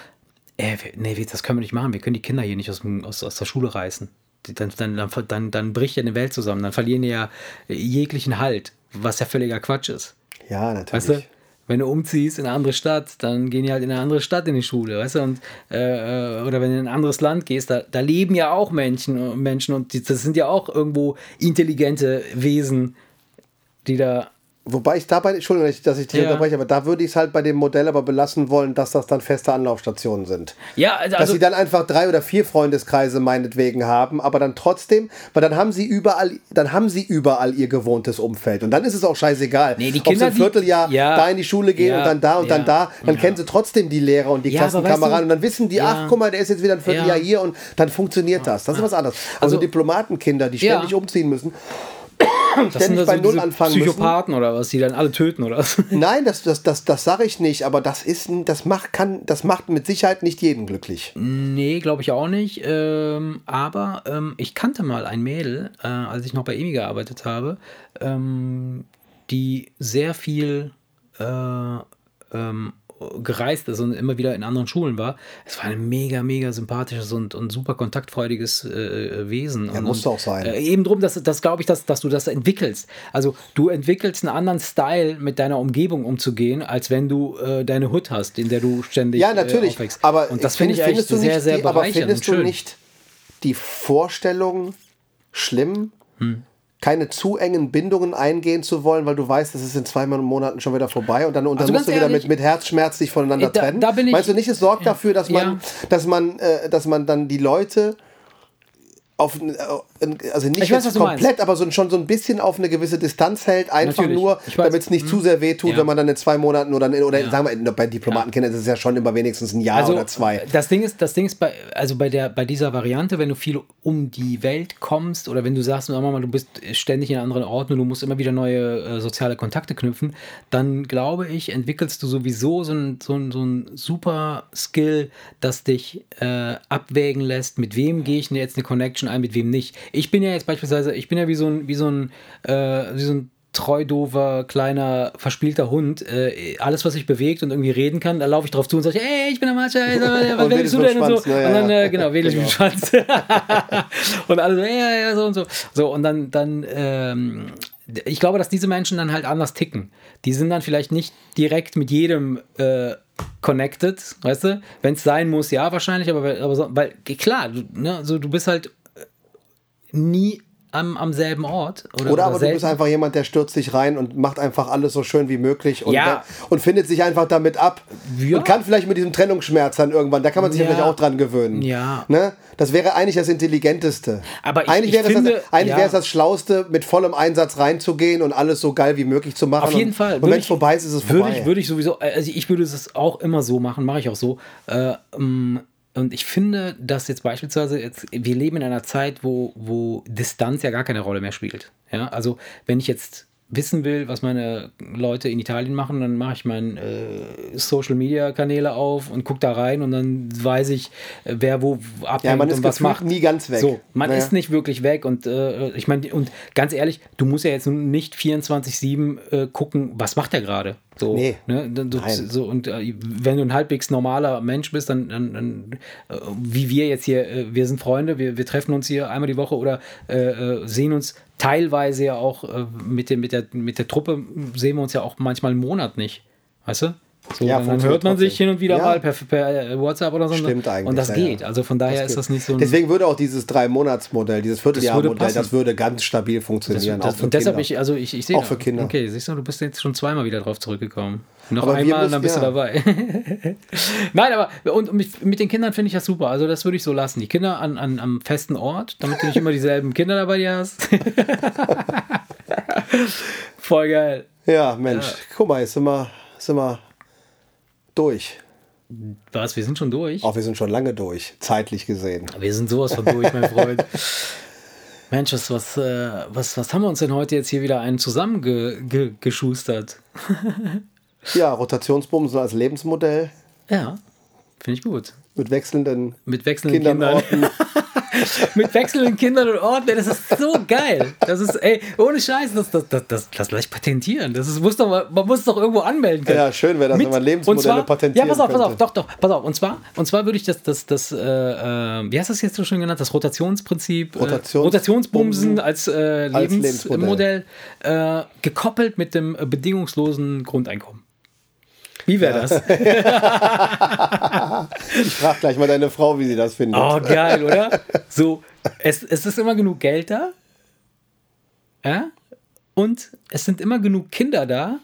äh, nee, das können wir nicht machen, wir können die Kinder hier nicht aus, aus, aus der Schule reißen. Dann, dann, dann, dann, dann bricht ja eine Welt zusammen, dann verlieren die ja jeglichen Halt, was ja völliger Quatsch ist. Ja, natürlich. Weißt du? wenn du umziehst in eine andere Stadt, dann gehen die halt in eine andere Stadt in die Schule, weißt du? Und, äh, oder wenn du in ein anderes Land gehst, da, da leben ja auch Menschen, Menschen und die, das sind ja auch irgendwo intelligente Wesen, die da Wobei ich dabei, Entschuldigung, dass ich dich Ja. unterbreche, aber da würde ich es halt bei dem Modell aber belassen wollen, dass das dann feste Anlaufstationen sind. Ja, also, Dass sie dann einfach drei oder vier Freundeskreise meinetwegen haben, aber dann trotzdem, weil dann haben sie überall, dann haben sie überall ihr gewohntes Umfeld. Und dann ist es auch scheißegal, Nee, die ob sie Kinder, ein die- Vierteljahr ja, da in die Schule gehen ja, und dann da und dann da, dann kennen sie trotzdem die Lehrer und die Klassenkameraden weißt du- und dann wissen die, ach guck mal, der ist jetzt wieder ein Vierteljahr Ja. hier und dann funktioniert das. Das ist was anderes. Also, Also- Diplomatenkinder, die ständig umziehen müssen, das ständig bei Null diese anfangen müssen. Psychopathen oder was, die dann alle töten oder was? (laughs) Nein, das, das, das, das sage ich nicht, aber das ist, das macht, kann, das macht mit Sicherheit nicht jeden glücklich. Nee, glaube ich auch nicht. Ähm, aber ähm, ich kannte mal ein Mädel, äh, als ich noch bei EMI gearbeitet habe, ähm, die sehr viel äh, ähm, gereist ist und immer wieder in anderen Schulen war. Es war ein mega, mega sympathisches und, und super kontaktfreudiges äh, Wesen. und, muss und, auch sein. Äh, eben drum, dass, das glaube ich, dass, dass du das entwickelst. Also du entwickelst einen anderen Style, mit deiner Umgebung umzugehen, als wenn du äh, deine Hut hast, in der du ständig Ja, äh, natürlich. aufwächst. aber und das finde ich findest du sehr, nicht sehr die, Aber findest du nicht die Vorstellung schlimm, Hm. Keine zu engen Bindungen eingehen zu wollen, weil du weißt, das ist in zwei Monaten schon wieder vorbei und dann, und dann Also musst du ganz wieder ehrlich, mit, mit Herzschmerz dich voneinander da- trennen? da bin ich- Meinst du nicht, es sorgt dafür, dass man, Ja. dass man, äh, dass man dann die Leute auf, äh, also nicht Ich weiß, komplett, aber so, schon so ein bisschen auf eine gewisse Distanz hält, einfach Natürlich. nur, damit es nicht zu sehr weh tut, Ja. wenn man dann in zwei Monaten oder, in, oder Ja. sagen wir, bei Diplomatenkindern ist es ja schon immer wenigstens ein Jahr also, oder zwei. Das Ding ist, das Ding ist bei, also bei, der, bei dieser Variante, wenn du viel um die Welt kommst oder wenn du sagst, mal, du bist ständig in anderen Orten und du musst immer wieder neue äh, soziale Kontakte knüpfen, dann glaube ich, entwickelst du sowieso so ein, so ein, so ein super Skill, das dich äh, abwägen lässt, mit wem gehe ich jetzt eine Connection ein, mit wem nicht. Ich bin ja jetzt beispielsweise, ich bin ja wie so ein, wie so ein, äh, wie so ein treu doofer, kleiner, verspielter Hund. Äh, alles, was sich bewegt und irgendwie reden kann, da laufe ich drauf zu und sage, ey, ich bin der Matcha, (laughs) was Und willst du denn? Und, so. Ne? Ja, und dann, ja. äh, genau, wedel ich (laughs) mit dem Schwanz. (laughs) und alle so, ja, ja, ja, so und so. So, und dann, dann, ähm, ich glaube, dass diese Menschen dann halt anders ticken. Die sind dann vielleicht nicht direkt mit jedem äh, connected, weißt du? Wenn es sein muss, ja, wahrscheinlich, aber, weil- aber so, weil, klar, du, ne, also du bist halt nie am, am selben Ort. Oder, Oder aber du bist einfach jemand, der stürzt sich rein und macht einfach alles so schön wie möglich und, Ja. und findet sich einfach damit ab. Ja. Und kann vielleicht mit diesem Trennungsschmerz dann irgendwann, da kann man sich ja. Vielleicht auch dran gewöhnen. Ja. Ne? Das wäre eigentlich das Intelligenteste. Aber ich- eigentlich ich wäre, finde, das, eigentlich ja. wäre es das Schlauste, mit vollem Einsatz reinzugehen und alles so geil wie möglich zu machen. Auf jeden und, Fall. Und Würde wenn es ich- vorbei ist, ist es Würde vorbei. ich, würde ich sowieso, also ich würde es auch immer so machen, mache ich auch so. Äh, ähm, und ich finde, dass jetzt beispielsweise, jetzt, wir leben in einer Zeit, wo, wo Distanz ja gar keine Rolle mehr spielt. Ja? Also wenn ich jetzt wissen will, was meine Leute in Italien machen, dann mache ich meine äh, Social Media Kanäle auf und gucke da rein und dann weiß ich, äh, wer wo abhängt Ja, man ist und was macht. nie ganz weg. So, man Naja. ist nicht wirklich weg und äh, ich meine, und ganz ehrlich, du musst ja jetzt nicht 24-7 äh, gucken, was macht er gerade. So, Nee. ne? Du- so, und äh, wenn du ein halbwegs normaler Mensch bist, dann, dann, dann äh, wie wir jetzt hier, äh, wir sind Freunde, wir, wir treffen uns hier einmal die Woche oder äh, äh, sehen uns teilweise ja auch äh, mit, dem, mit, der, mit der Truppe, sehen wir uns ja auch manchmal einen Monat nicht. Weißt du? So, Ja, dann, hört man sich hin und wieder Ja. mal per, per WhatsApp oder so. Stimmt eigentlich, Und das ja, geht. Also von daher ist das nicht so ein. Deswegen würde auch dieses Drei-Monats-Modell, dieses Vierteljahr-Modell, passen. das würde ganz stabil funktionieren. Das, auch für und deshalb, Kinder. ich, also ich, ich sehe Auch für Kinder. Okay, siehst du, du bist jetzt schon zweimal wieder drauf zurückgekommen. Noch Aber einmal, müssen- dann bist ja. du dabei. (laughs) Nein, aber und mit, mit den Kindern finde ich das super. Also das würde ich so lassen. Die Kinder an, an, am festen Ort, damit du nicht immer dieselben Kinder dabei hast. (laughs) Voll geil. Ja, Mensch, guck mal, jetzt sind wir, sind wir durch. Was, wir sind schon durch? Auch wir sind schon lange durch, zeitlich gesehen. Wir sind sowas von durch, mein Freund. (laughs) Mensch, was, was, äh, was, was haben wir uns denn heute jetzt hier wieder einen zusammengeschustert? (laughs) Ja, Rotationsbomben sind als Lebensmodell Ja, finde ich gut. mit wechselnden Mit wechselnden Kindern, Kindern. (laughs) Mit wechselnden Kindern und Orten. Das ist so geil. Das ist, ey, ohne Scheiß, das, das, das, das, das gleich patentieren. Das ist, muss doch, mal- man muss es doch irgendwo anmelden können. Ja, schön wäre das, Mit- wenn man Lebensmodelle zwar, patentieren Ja, pass auf, pass auf, doch, doch, pass auf. Und zwar, und zwar würde ich das, das, das, äh, äh, wie hast du das jetzt so schön genannt? Das Rotationsprinzip, Rotations- äh, Rotationsbumsen als, äh, Als Lebensmodell, äh, gekoppelt mit dem äh, bedingungslosen Grundeinkommen. Wie wäre das? (laughs) Ich frage gleich mal deine Frau, wie sie das findet. Oh, geil, oder? So, es, es ist immer genug Geld da. Ja? Und es sind immer genug Kinder da,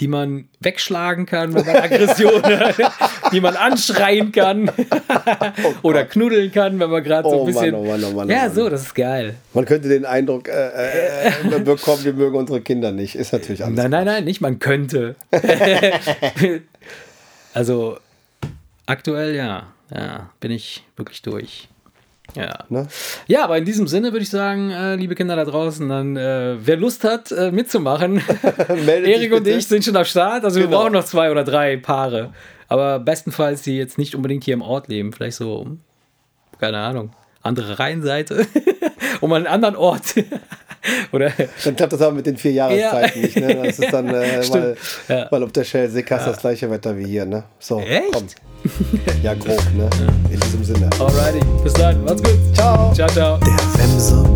die man wegschlagen kann, wenn man Aggression hat, (laughs) die man anschreien kann (laughs) oder knuddeln kann, wenn man gerade so Oh ein bisschen. Mann, oh Mann, oh Mann, oh ja, Mann. so, das ist geil. Man könnte den Eindruck äh, äh, bekommen, wir mögen unsere Kinder nicht. Ist natürlich alles. Nein, nein, nein, nicht man könnte. (laughs) also aktuell ja, ja, bin ich wirklich durch. Ja. Ne? Ja, aber in diesem Sinne würde ich sagen, äh, liebe Kinder da draußen, dann äh, wer Lust hat äh, mitzumachen, (laughs) Erik und ich sind schon am Start. Also wir Genau. brauchen noch zwei oder drei Paare. Aber bestenfalls, die jetzt nicht unbedingt hier im Ort leben, vielleicht so, keine Ahnung, andere Rheinseite, (laughs) um einen anderen Ort. (laughs) oder Dann klappt das aber mit den vier Jahreszeiten Ja. nicht. Ne? Das ist dann, äh, (laughs) weil, Ja. weil auf der Schelsig hast du das gleiche Wetter wie hier. Ne? So, Echt? komm. Ja, grob. Ne? In diesem Sinne. alrighty, bis dann, macht's gut. Ciao. Ciao, ciao. Der Wemse